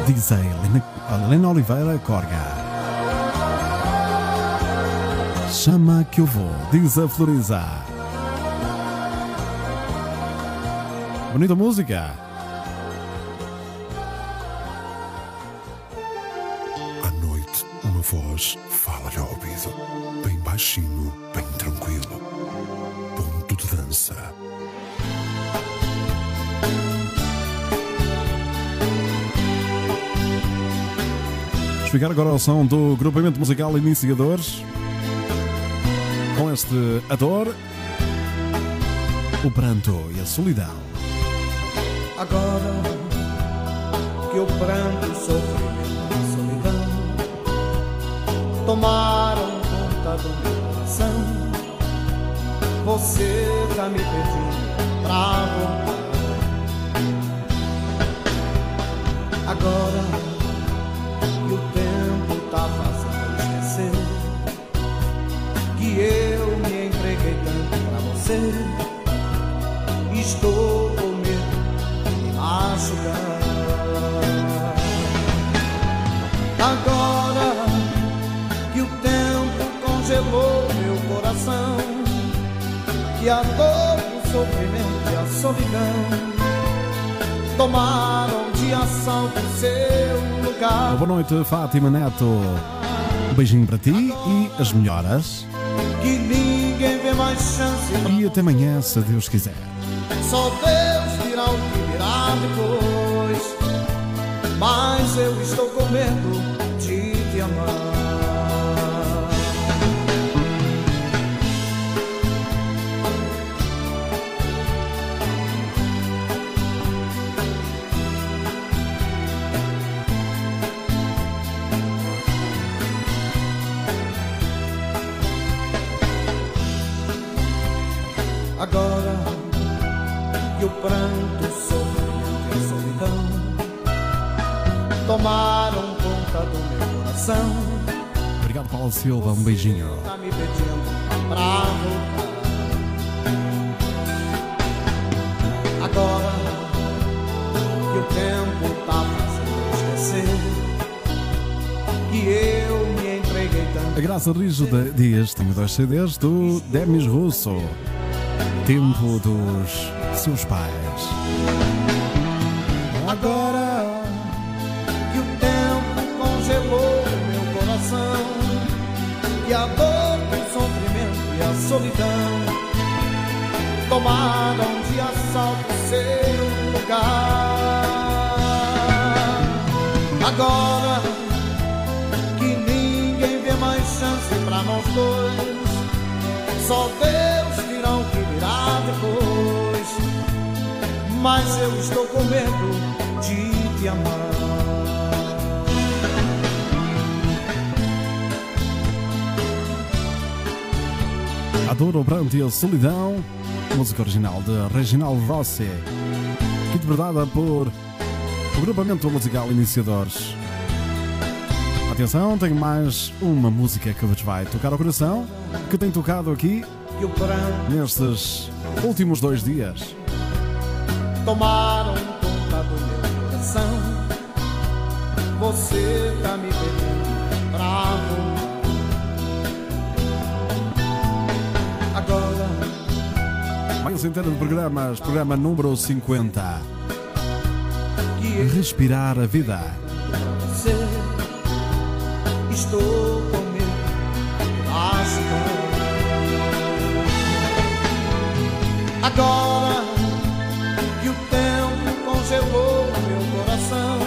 diz a Helena, Helena Oliveira Corga. Chama que eu vou, diz a Floriza. Bonita música. Ficar agora ao som do grupamento musical Iniciadores. Com este A Dor, o Pranto e a Solidão. Agora que o pranto, o sofrimento e a solidão tomaram conta do meu coração, você tá me pedindo pra voltar. Agora Estou com medo de machucar. Agora que o tempo congelou meu coração, que a dor, o sofrimento e a solidão tomaram de assalto seu lugar. Boa noite, Fátima Neto. Um beijinho para ti e as melhoras. Que ninguém vê mais chance. E até amanhã, se Deus quiser. Só Deus dirá o que virá depois. Mas eu estou com medo do meu coração, Obrigado, Paulo Silva. Um beijinho. tá me pedindo pra voltar. Agora que o tempo tá fazendo esquecer que eu me entreguei tanto. A Graça de Dias tem dois CDs do Demis Russo. Tempo dos seus pais. E a solidão tomaram de assalto seu lugar. Agora que ninguém vê mais chance pra nós dois, só Deus dirá o que virá depois mas eu estou com medo de te amar. A Dor, o Pranto e a Solidão. Música original de Reginaldo Rossi. Interpretada por o grupamento musical Iniciadores. Atenção, tenho mais uma música que vos vai tocar ao coração, que tem tocado aqui nestes últimos dois dias. tomaram conta do meu coração. Você tá me Inteiro de programas, programa número 50. que eu Respirar a vida. estou. Agora que o tempo congelou meu coração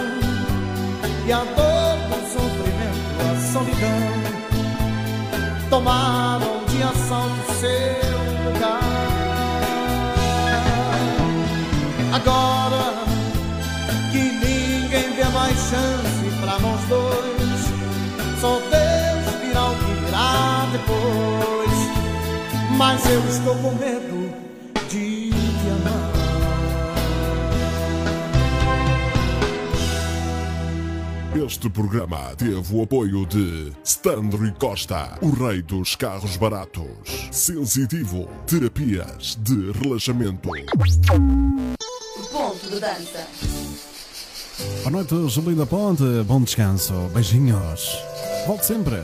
e a dor do sofrimento, a solidão tomaram de assalto seu Agora que ninguém vê mais chance pra nós dois. Só Deus virá o que virá depois. Mas eu estou com medo de te amar. Este programa teve o apoio de Stanley Costa, o rei dos carros baratos. Sensitivo, terapias de relaxamento. Dança. Boa noite, Julinda Ponte. Bom descanso. Beijinhos. Volte sempre.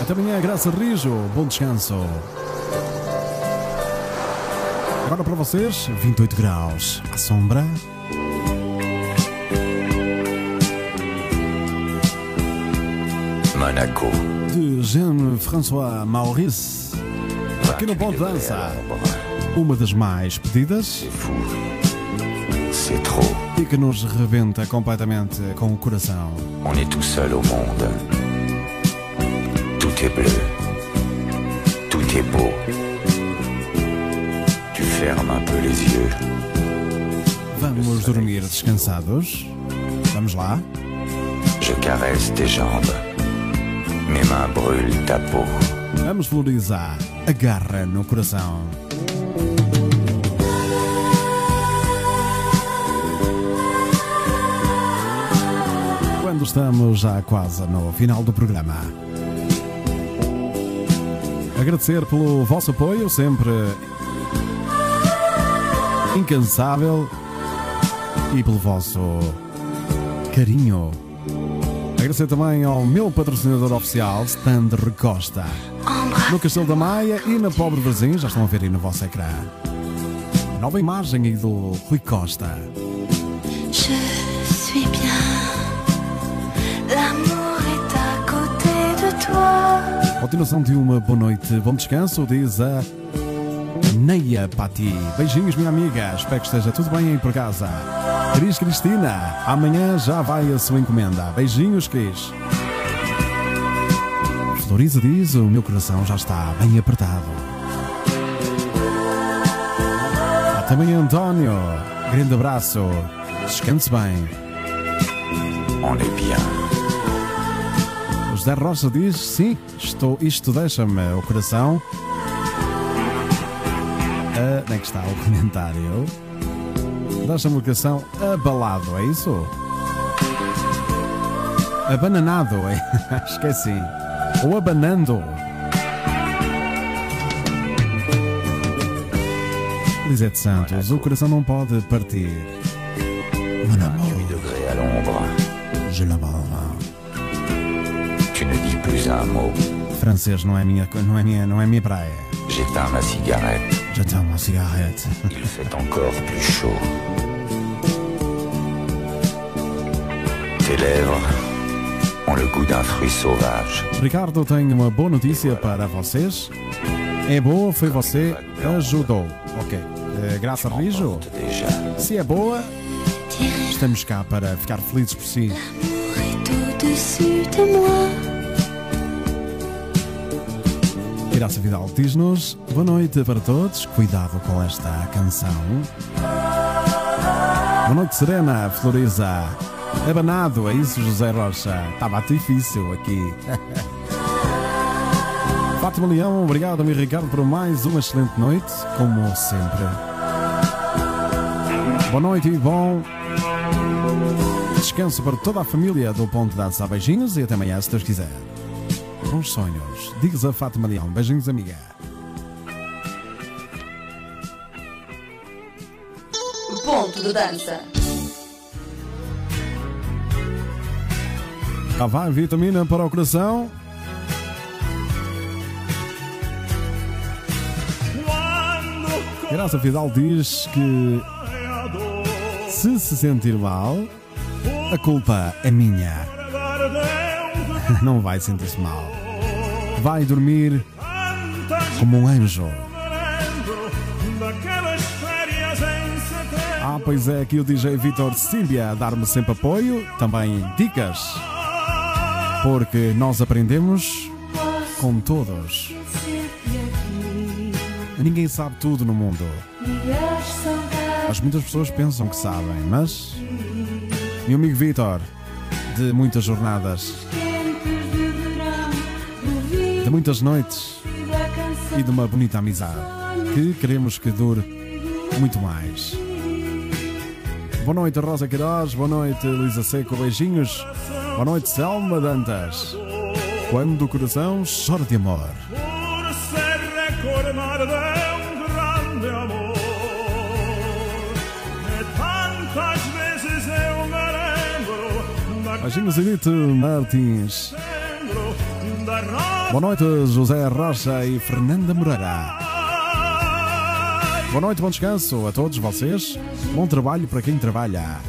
Até amanhã, Graça Rijo. Bom descanso. Agora para vocês, 28 graus. À sombra. Monaco. De Jean-François Maurice. Aqui no Ponto Dança. Uma das mais pedidas C'est trop. e que nos rebenta completamente com o coração. On est tout seul au monde. Tout est bleu. Tout est beau. Tu fermes un peu les yeux. Vamos dormir descansados. Vamos lá. Je caresse tes jambes. Mes mains brûlent ta peau. Vamos valorizar a garra no coração. Estamos já quase no final do programa. Agradecer pelo vosso apoio, sempre incansável e pelo vosso carinho. Agradecer também ao meu patrocinador oficial, Stand Recosta. No Castelo da Maia e na Pobre Brasil, já estão a ver aí no vosso ecrã. Nova imagem aí do Rui Costa. Continuação de uma boa noite, bom descanso, diz a Neia Pati. Beijinhos, minha amiga. Espero que esteja tudo bem aí por casa. Cris Cristina, amanhã já vai a sua encomenda. Beijinhos, Cris. Floriza diz: o meu coração já está bem apertado. Também António. Grande abraço. Descanse bem. On est bien. José Rocha diz: sim, estou, isto deixa-me o coração. Ah, onde é que está o comentário? Deixa-me o coração abalado, é isso? Abananado, é? Esqueci. Ou abanando. Lisete Santos, o coração não pode partir. Mot. Francês não é minha, não é minha, não é minha praia. J'éteins ma cigarette. Já está uma cigarrete. Il fait encore plus chaud. Tes lèvres ont le goût d'un fruit sauvage. Ricardo, tenho uma boa notícia para vocês. É boa, foi você ajudou. Ok. Eh, Graça Rijo, se é boa, estamos cá para ficar felizes por si. Graça Vidal diz-nos: Boa noite para todos, cuidado com esta canção. Boa noite, Serena, Floriza. Abanado, é isso, José Rocha. Estava difícil aqui. Fátima Leão, obrigado, meu Ricardo, por mais uma excelente noite, como sempre. Boa noite e bom descanso para toda a família do Ponto de Dança. Beijinhos e até amanhã, se Deus quiser bons sonhos. Diz a Fátima Leão. Beijinhos, amiga. Ponto de dança. Cá vai vitamina para o coração. Graça Fidal diz que se se sentir mal, a culpa é minha. Não vai sentir-se mal. Vai dormir como um anjo. Ah, pois é, aqui o DJ Vitor Símbia a dar-me sempre apoio, também dicas. Porque nós aprendemos com todos. Ninguém sabe tudo no mundo. Mas muitas pessoas pensam que sabem, mas. Meu amigo Vitor, de muitas jornadas, de muitas noites e de uma bonita amizade que queremos que dure muito mais. Boa noite, Rosa Queiroz. Boa noite, Luísa Seco. Beijinhos. Boa noite, Selma Dantas. Quando o coração chora de amor. Beijinhos, Edith Martins. Boa noite, José Rocha e Fernanda Moreira. Boa noite, bom descanso a todos vocês. Bom trabalho para quem trabalha.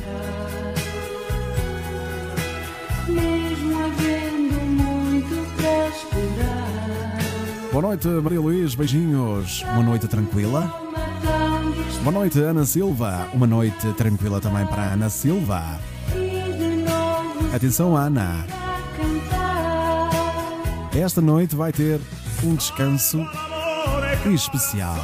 Boa noite, Maria Luís. Beijinhos. Uma noite tranquila. Boa noite, Ana Silva. Uma noite tranquila também para a Ana Silva. Atenção, Ana. Esta noite vai ter um descanso especial.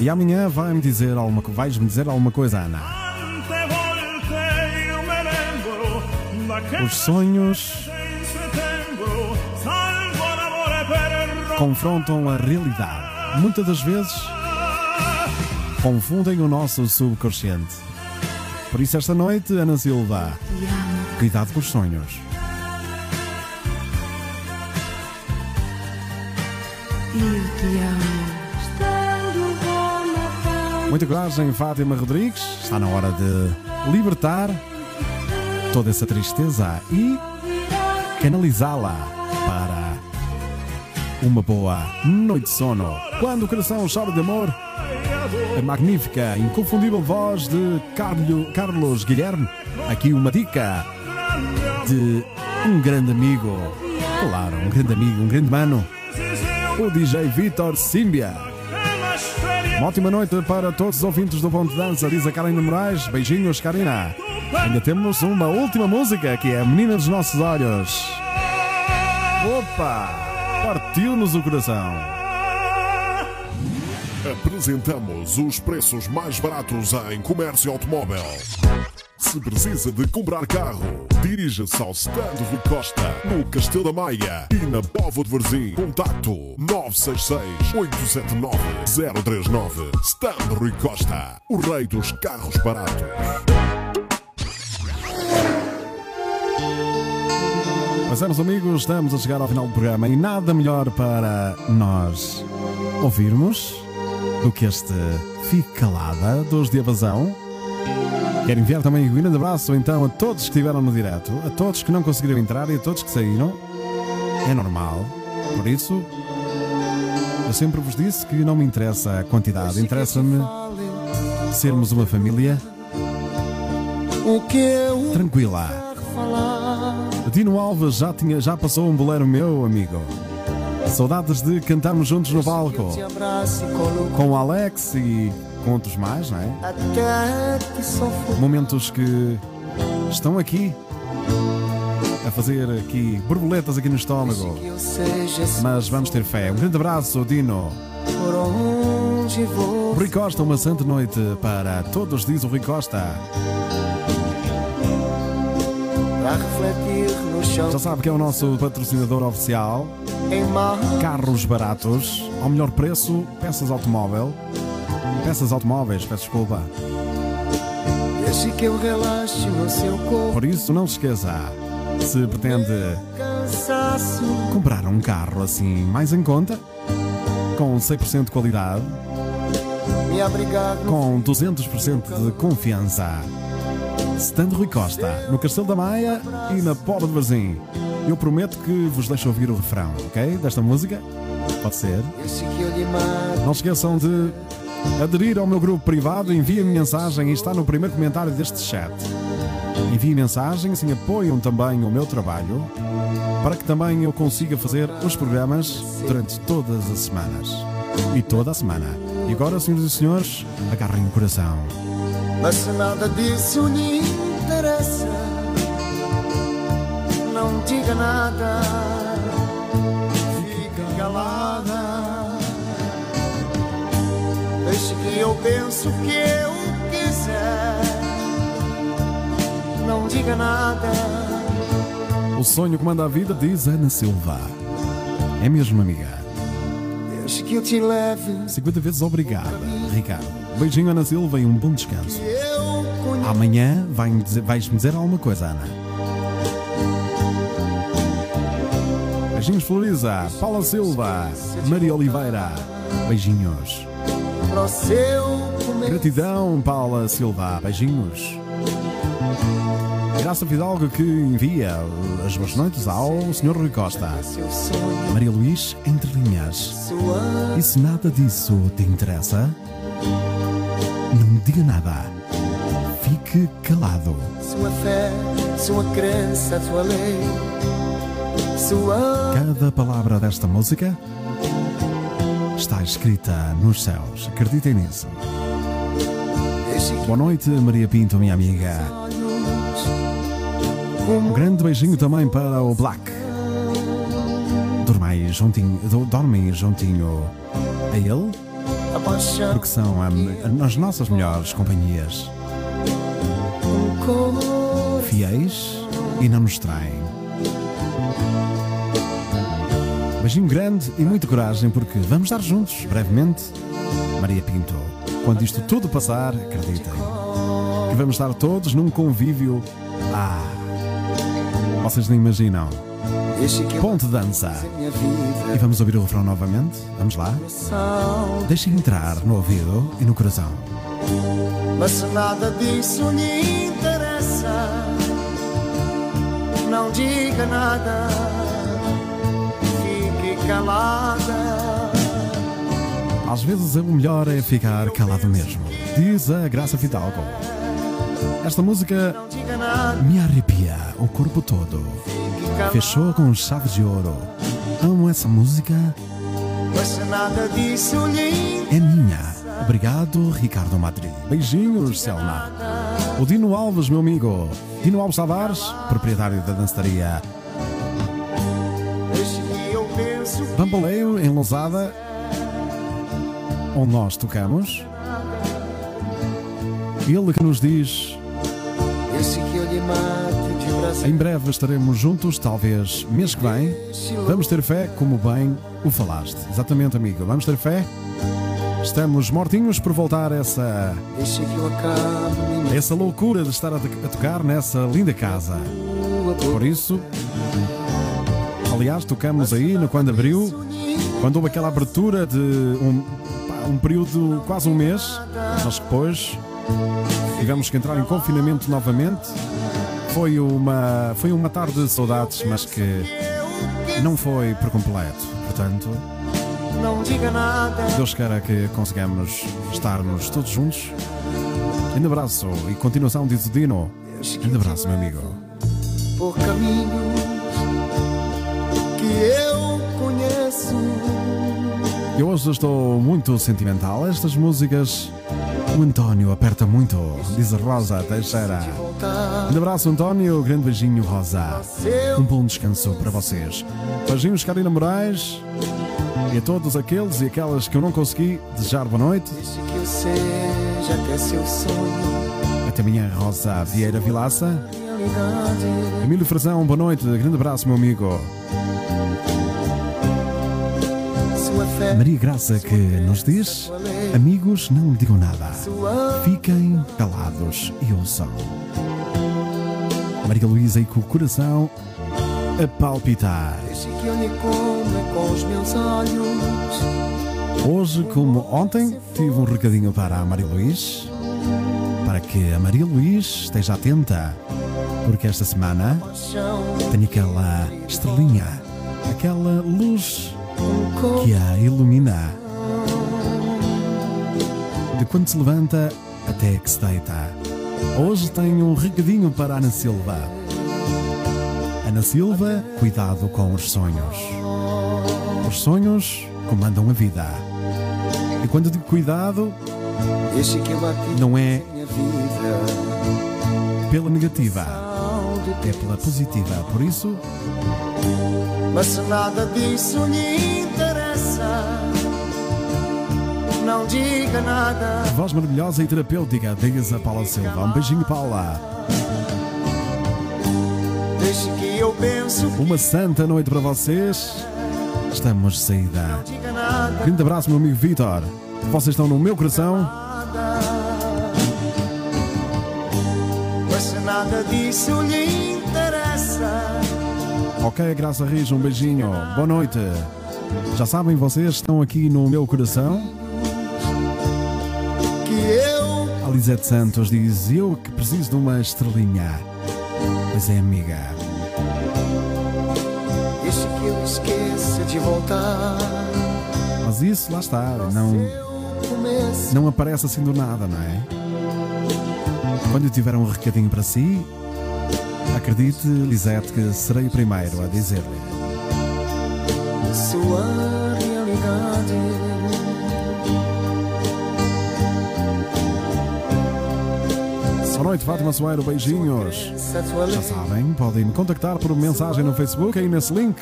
E amanhã vai-me dizer alguma vais-me dizer alguma coisa, Ana. Os sonhos confrontam a realidade. Muitas das vezes confundem o nosso subconsciente. Por isso, esta noite, Ana Silva, cuidado com os sonhos. Muita coragem, Fátima Rodrigues. Está na hora de libertar toda essa tristeza e canalizá-la para uma boa noite de sono. Quando o coração chora de amor, a magnífica, inconfundível voz de Carlo- Carlos Guilherme. Aqui uma dica de um grande amigo. Claro, um grande amigo, um grande mano. O DJ Vitor Símbia. Uma ótima noite para todos os ouvintes do Ponto de Dança, diz a Karina Moraes. Beijinhos, Karina. Ainda temos uma última música que é a Menina dos Nossos Olhos. Opa! Partiu-nos o coração. Apresentamos os preços mais baratos em comércio automóvel. Se precisa de comprar carro, dirija-se ao Stand Rui Costa, no Castelo da Maia e na Povo de Varzim. Contacto 966-879-039. Stand Rui Costa, o rei dos carros baratos. Passamos, amigos, estamos a chegar ao final do programa e nada melhor para nós ouvirmos do que este Fique Calada dos de Evasão. Quero enviar também um grande abraço então a todos que estiveram no direto, a todos que não conseguiram entrar e a todos que saíram. É normal. Por isso, eu sempre vos disse que não me interessa a quantidade, interessa-me sermos uma família tranquila. Dino Alves já, tinha, já passou um bolero meu, amigo. Saudades de cantarmos juntos no palco. Com o Alex e com outros mais, não é? Momentos que estão aqui a fazer aqui borboletas aqui no estômago. Mas vamos ter fé. Um grande abraço, Dino. Rui Costa, uma santa noite para todos, diz o Rui Costa. Já sabe que é o nosso patrocinador oficial. Carros baratos, ao melhor preço, peças automóvel. Peças automóveis, peço desculpa. Deixe que eu relaxe no seu corpo Por isso, não se esqueça. Se pretende comprar um carro assim mais em conta, com 100% de qualidade, com 200% de confiança. Stando Rui Costa, no Castelo da Maia e na Póvoa de Varzim. Eu prometo que vos deixo ouvir o refrão, ok? Desta música. Pode ser. Não se esqueçam de aderir ao meu grupo privado, enviem mensagem e está no primeiro comentário deste chat. Enviem mensagem, assim apoiam também o meu trabalho, para que também eu consiga fazer os programas durante todas as semanas. E toda a semana. E agora, senhoras e senhores, agarrem o coração. mas nada disso lhe interessa, não diga nada, fique calada. Deixe que eu penso o que eu quiser, não diga nada. O sonho que manda a vida, diz Ana Silva. É mesmo, amiga. Deixe que eu te leve, 50 vezes obrigada, Ricardo. Beijinho, Ana Silva, e um bom descanso. Amanhã dizer- vais-me dizer alguma coisa, Ana. Beijinhos, Floriza, Paula Silva, Maria Oliveira. Beijinhos. Gratidão, Paula Silva. Beijinhos. Graça Fidalgo que envia as boas noites ao Sr. Rui Costa. Maria Luís, entre linhas. E se nada disso te interessa, não diga nada. Fique calado. Sua fé, sua crença, sua lei, Cada palavra desta música está escrita nos céus. Acreditem nisso. Boa noite, Maria Pinto, minha amiga. Um grande beijinho também para o Black. Dormem juntinho, do- dormem juntinho a ele, porque são as nossas melhores companhias. fiéis e não nos traem. Beijinho grande e muita coragem, porque vamos estar juntos brevemente. Maria Pinto, quando isto tudo passar, acreditem que vamos estar todos num convívio. Ah, vocês nem imaginam. Ponte dança. E vamos ouvir o refrão novamente? Vamos lá? Deixem entrar no ouvido e no coração. mas nada disso lhe não diga nada, fique calada. Às vezes o melhor é ficar calado mesmo, diz a Graça Fidalgo. Esta música me arrepia o corpo todo. Fechou com chave de ouro. Amo essa música, é minha. Obrigado, Ricardo Madri. Beijinhos, Selma. O Dino Alves, meu amigo. Dino Alves Tavares, proprietário da dançaria Bamboleio, em Lousada, onde nós tocamos. Ele que nos diz: em breve estaremos juntos, talvez mês que vem. Vamos ter fé, como bem o falaste. Exatamente, amigo. Vamos ter fé. Estamos mortinhos por voltar a essa, essa loucura de estar a, a tocar nessa linda casa. Por isso, aliás, tocamos aí no quando abriu, quando houve aquela abertura de um, um período quase um mês, mas depois tivemos que entrar em confinamento novamente. Foi uma, foi uma tarde de saudades, mas que não foi por completo. Portanto, Não diga nada, Deus queira que consigamos estarmos todos juntos. Grande abraço e continuação, diz o Dino. Grande abraço, meu amigo. por caminhos que eu conheço. Eu hoje estou muito sentimental. Estas músicas o António aperta muito, diz a Rosa Teixeira. Um abraço, António. Grande beijinho, Rosa. Um bom descanso para vocês. Beijinhos, Karina Moraes. E a todos aqueles e aquelas que eu não consegui desejar boa noite. Que eu seja até seu sonho, Até amanhã, Rosa Vieira Vilaça. Emílio Frazão, boa noite. Grande abraço, meu amigo. Maria Graça que nos diz: Amigos, não digam nada. Fiquem calados e ouçam. Maria Luísa e com o coração a palpitar. Com os meus olhos. Hoje, como ontem, tive um recadinho para a Maria Luís, para que a Maria Luís esteja atenta, porque esta semana tem aquela estrelinha, aquela luz que a ilumina. De quando se levanta até que se deita. Hoje tenho um recadinho para Ana Silva. Ana Silva, cuidado com os sonhos. Os sonhos comandam a vida. E quando digo cuidado, bati não é pela negativa, é pela positiva. Por isso, Mas se nada disso lhe interessa, não diga nada. voz maravilhosa e terapêutica, diz a Paula Silva. Um beijinho, Paula. Deixe que eu penso Uma santa noite para vocês. Estamos de saída. nada. Grande abraço, meu amigo Vitor. Vocês estão no meu coração. Mas se nada disso lhe interessa, Ok, Graça Rios, um beijinho. Boa noite. Já sabem, vocês estão aqui no meu coração. que eu A Lisete Santos diz: Eu que preciso de uma estrelinha. Pois é, amiga. Que eu esqueça de voltar. Mas isso lá está. Não, não aparece assim do nada, não é? Quando tiver um recadinho para si, acredite, Lisete, que serei o primeiro a dizer-lhe. Boa noite, Fátima Soeiro, beijinhos. Já sabem, podem me contactar por mensagem no Facebook, aí nesse link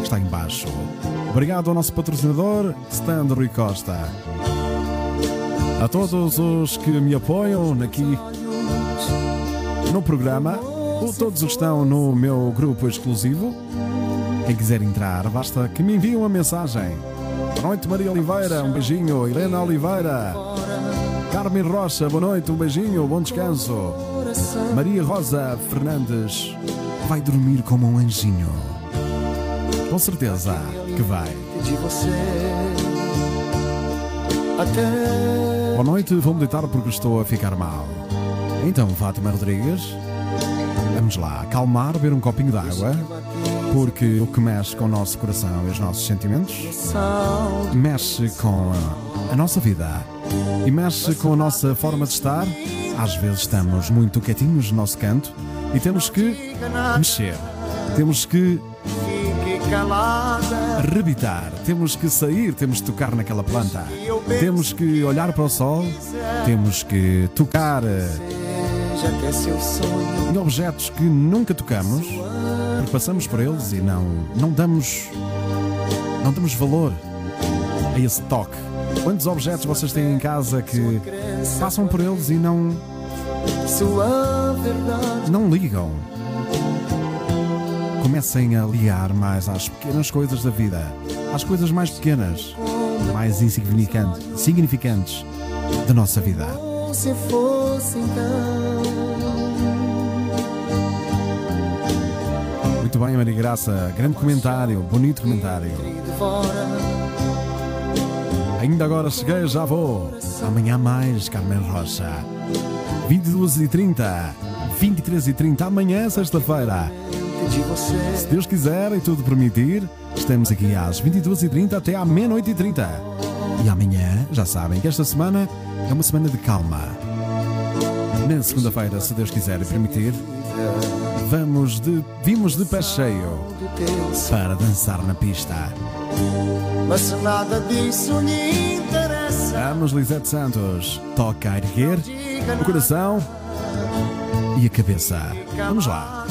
está em baixo. Obrigado ao nosso patrocinador, Stand Rui Costa. A todos os que me apoiam aqui no programa, ou todos estão no meu grupo exclusivo, quem quiser entrar, basta que me envie uma mensagem. Boa noite, Maria Oliveira, um beijinho. Helena Oliveira, Carmen Rocha, boa noite, um beijinho, bom descanso. Maria Rosa Fernandes vai dormir como um anjinho. Com certeza que vai. Boa noite, vou-me deitar porque estou a ficar mal. Então, Fátima Rodrigues, vamos lá, acalmar, beber um copinho de água, porque o que mexe com o nosso coração e os nossos sentimentos mexe com a, a nossa vida e mexe com a nossa forma de estar. Às vezes estamos muito quietinhos no nosso canto e temos que mexer, temos que rebitar, temos que sair, temos que tocar naquela planta, temos que olhar para o sol, temos que tocar eh, em objetos que nunca tocamos, porque passamos por eles e não, não damos não damos valor a esse toque. Quantos objetos vocês têm em casa que passam por eles e não, não ligam? Comecem a ligar mais às pequenas coisas da vida, às coisas mais pequenas, mais insignificantes, significantes da nossa vida. Se fosse então. Muito bem, Maria Graça, grande comentário, bonito comentário. Ainda agora cheguei, já vou. Amanhã mais, Carmen Rocha. 22h30, 23h30, amanhã, sexta-feira. Se Deus quiser e tudo permitir, estamos aqui às 22h30 até à meia-noite e 30. E amanhã, já sabem que esta semana é uma semana de calma. Na segunda-feira, se Deus quiser e permitir, vamos de, vimos de pé cheio para dançar na pista. Mas nada disso lhe interessa. Vamos, Lisete Santos. Toca a erguer o coração e a cabeça. Vamos lá.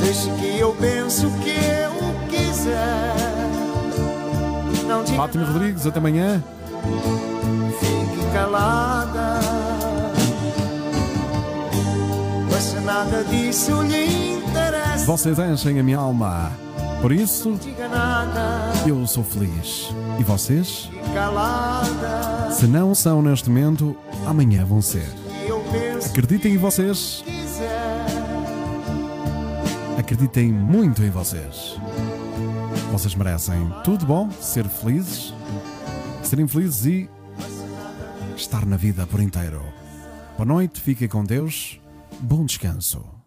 Deixe que eu pense o que eu quiser. Fátima Rodrigues, até amanhã. fique calada. Mas nada disso lhe interessa. Vocês enchem a minha alma. Por isso, eu sou feliz. E vocês? Se não são neste momento, amanhã vão ser. Acreditem em vocês. Acreditem muito em vocês. Vocês merecem tudo bom, ser felizes, serem felizes e estar na vida por inteiro. Boa noite, fiquem com Deus, bom descanso.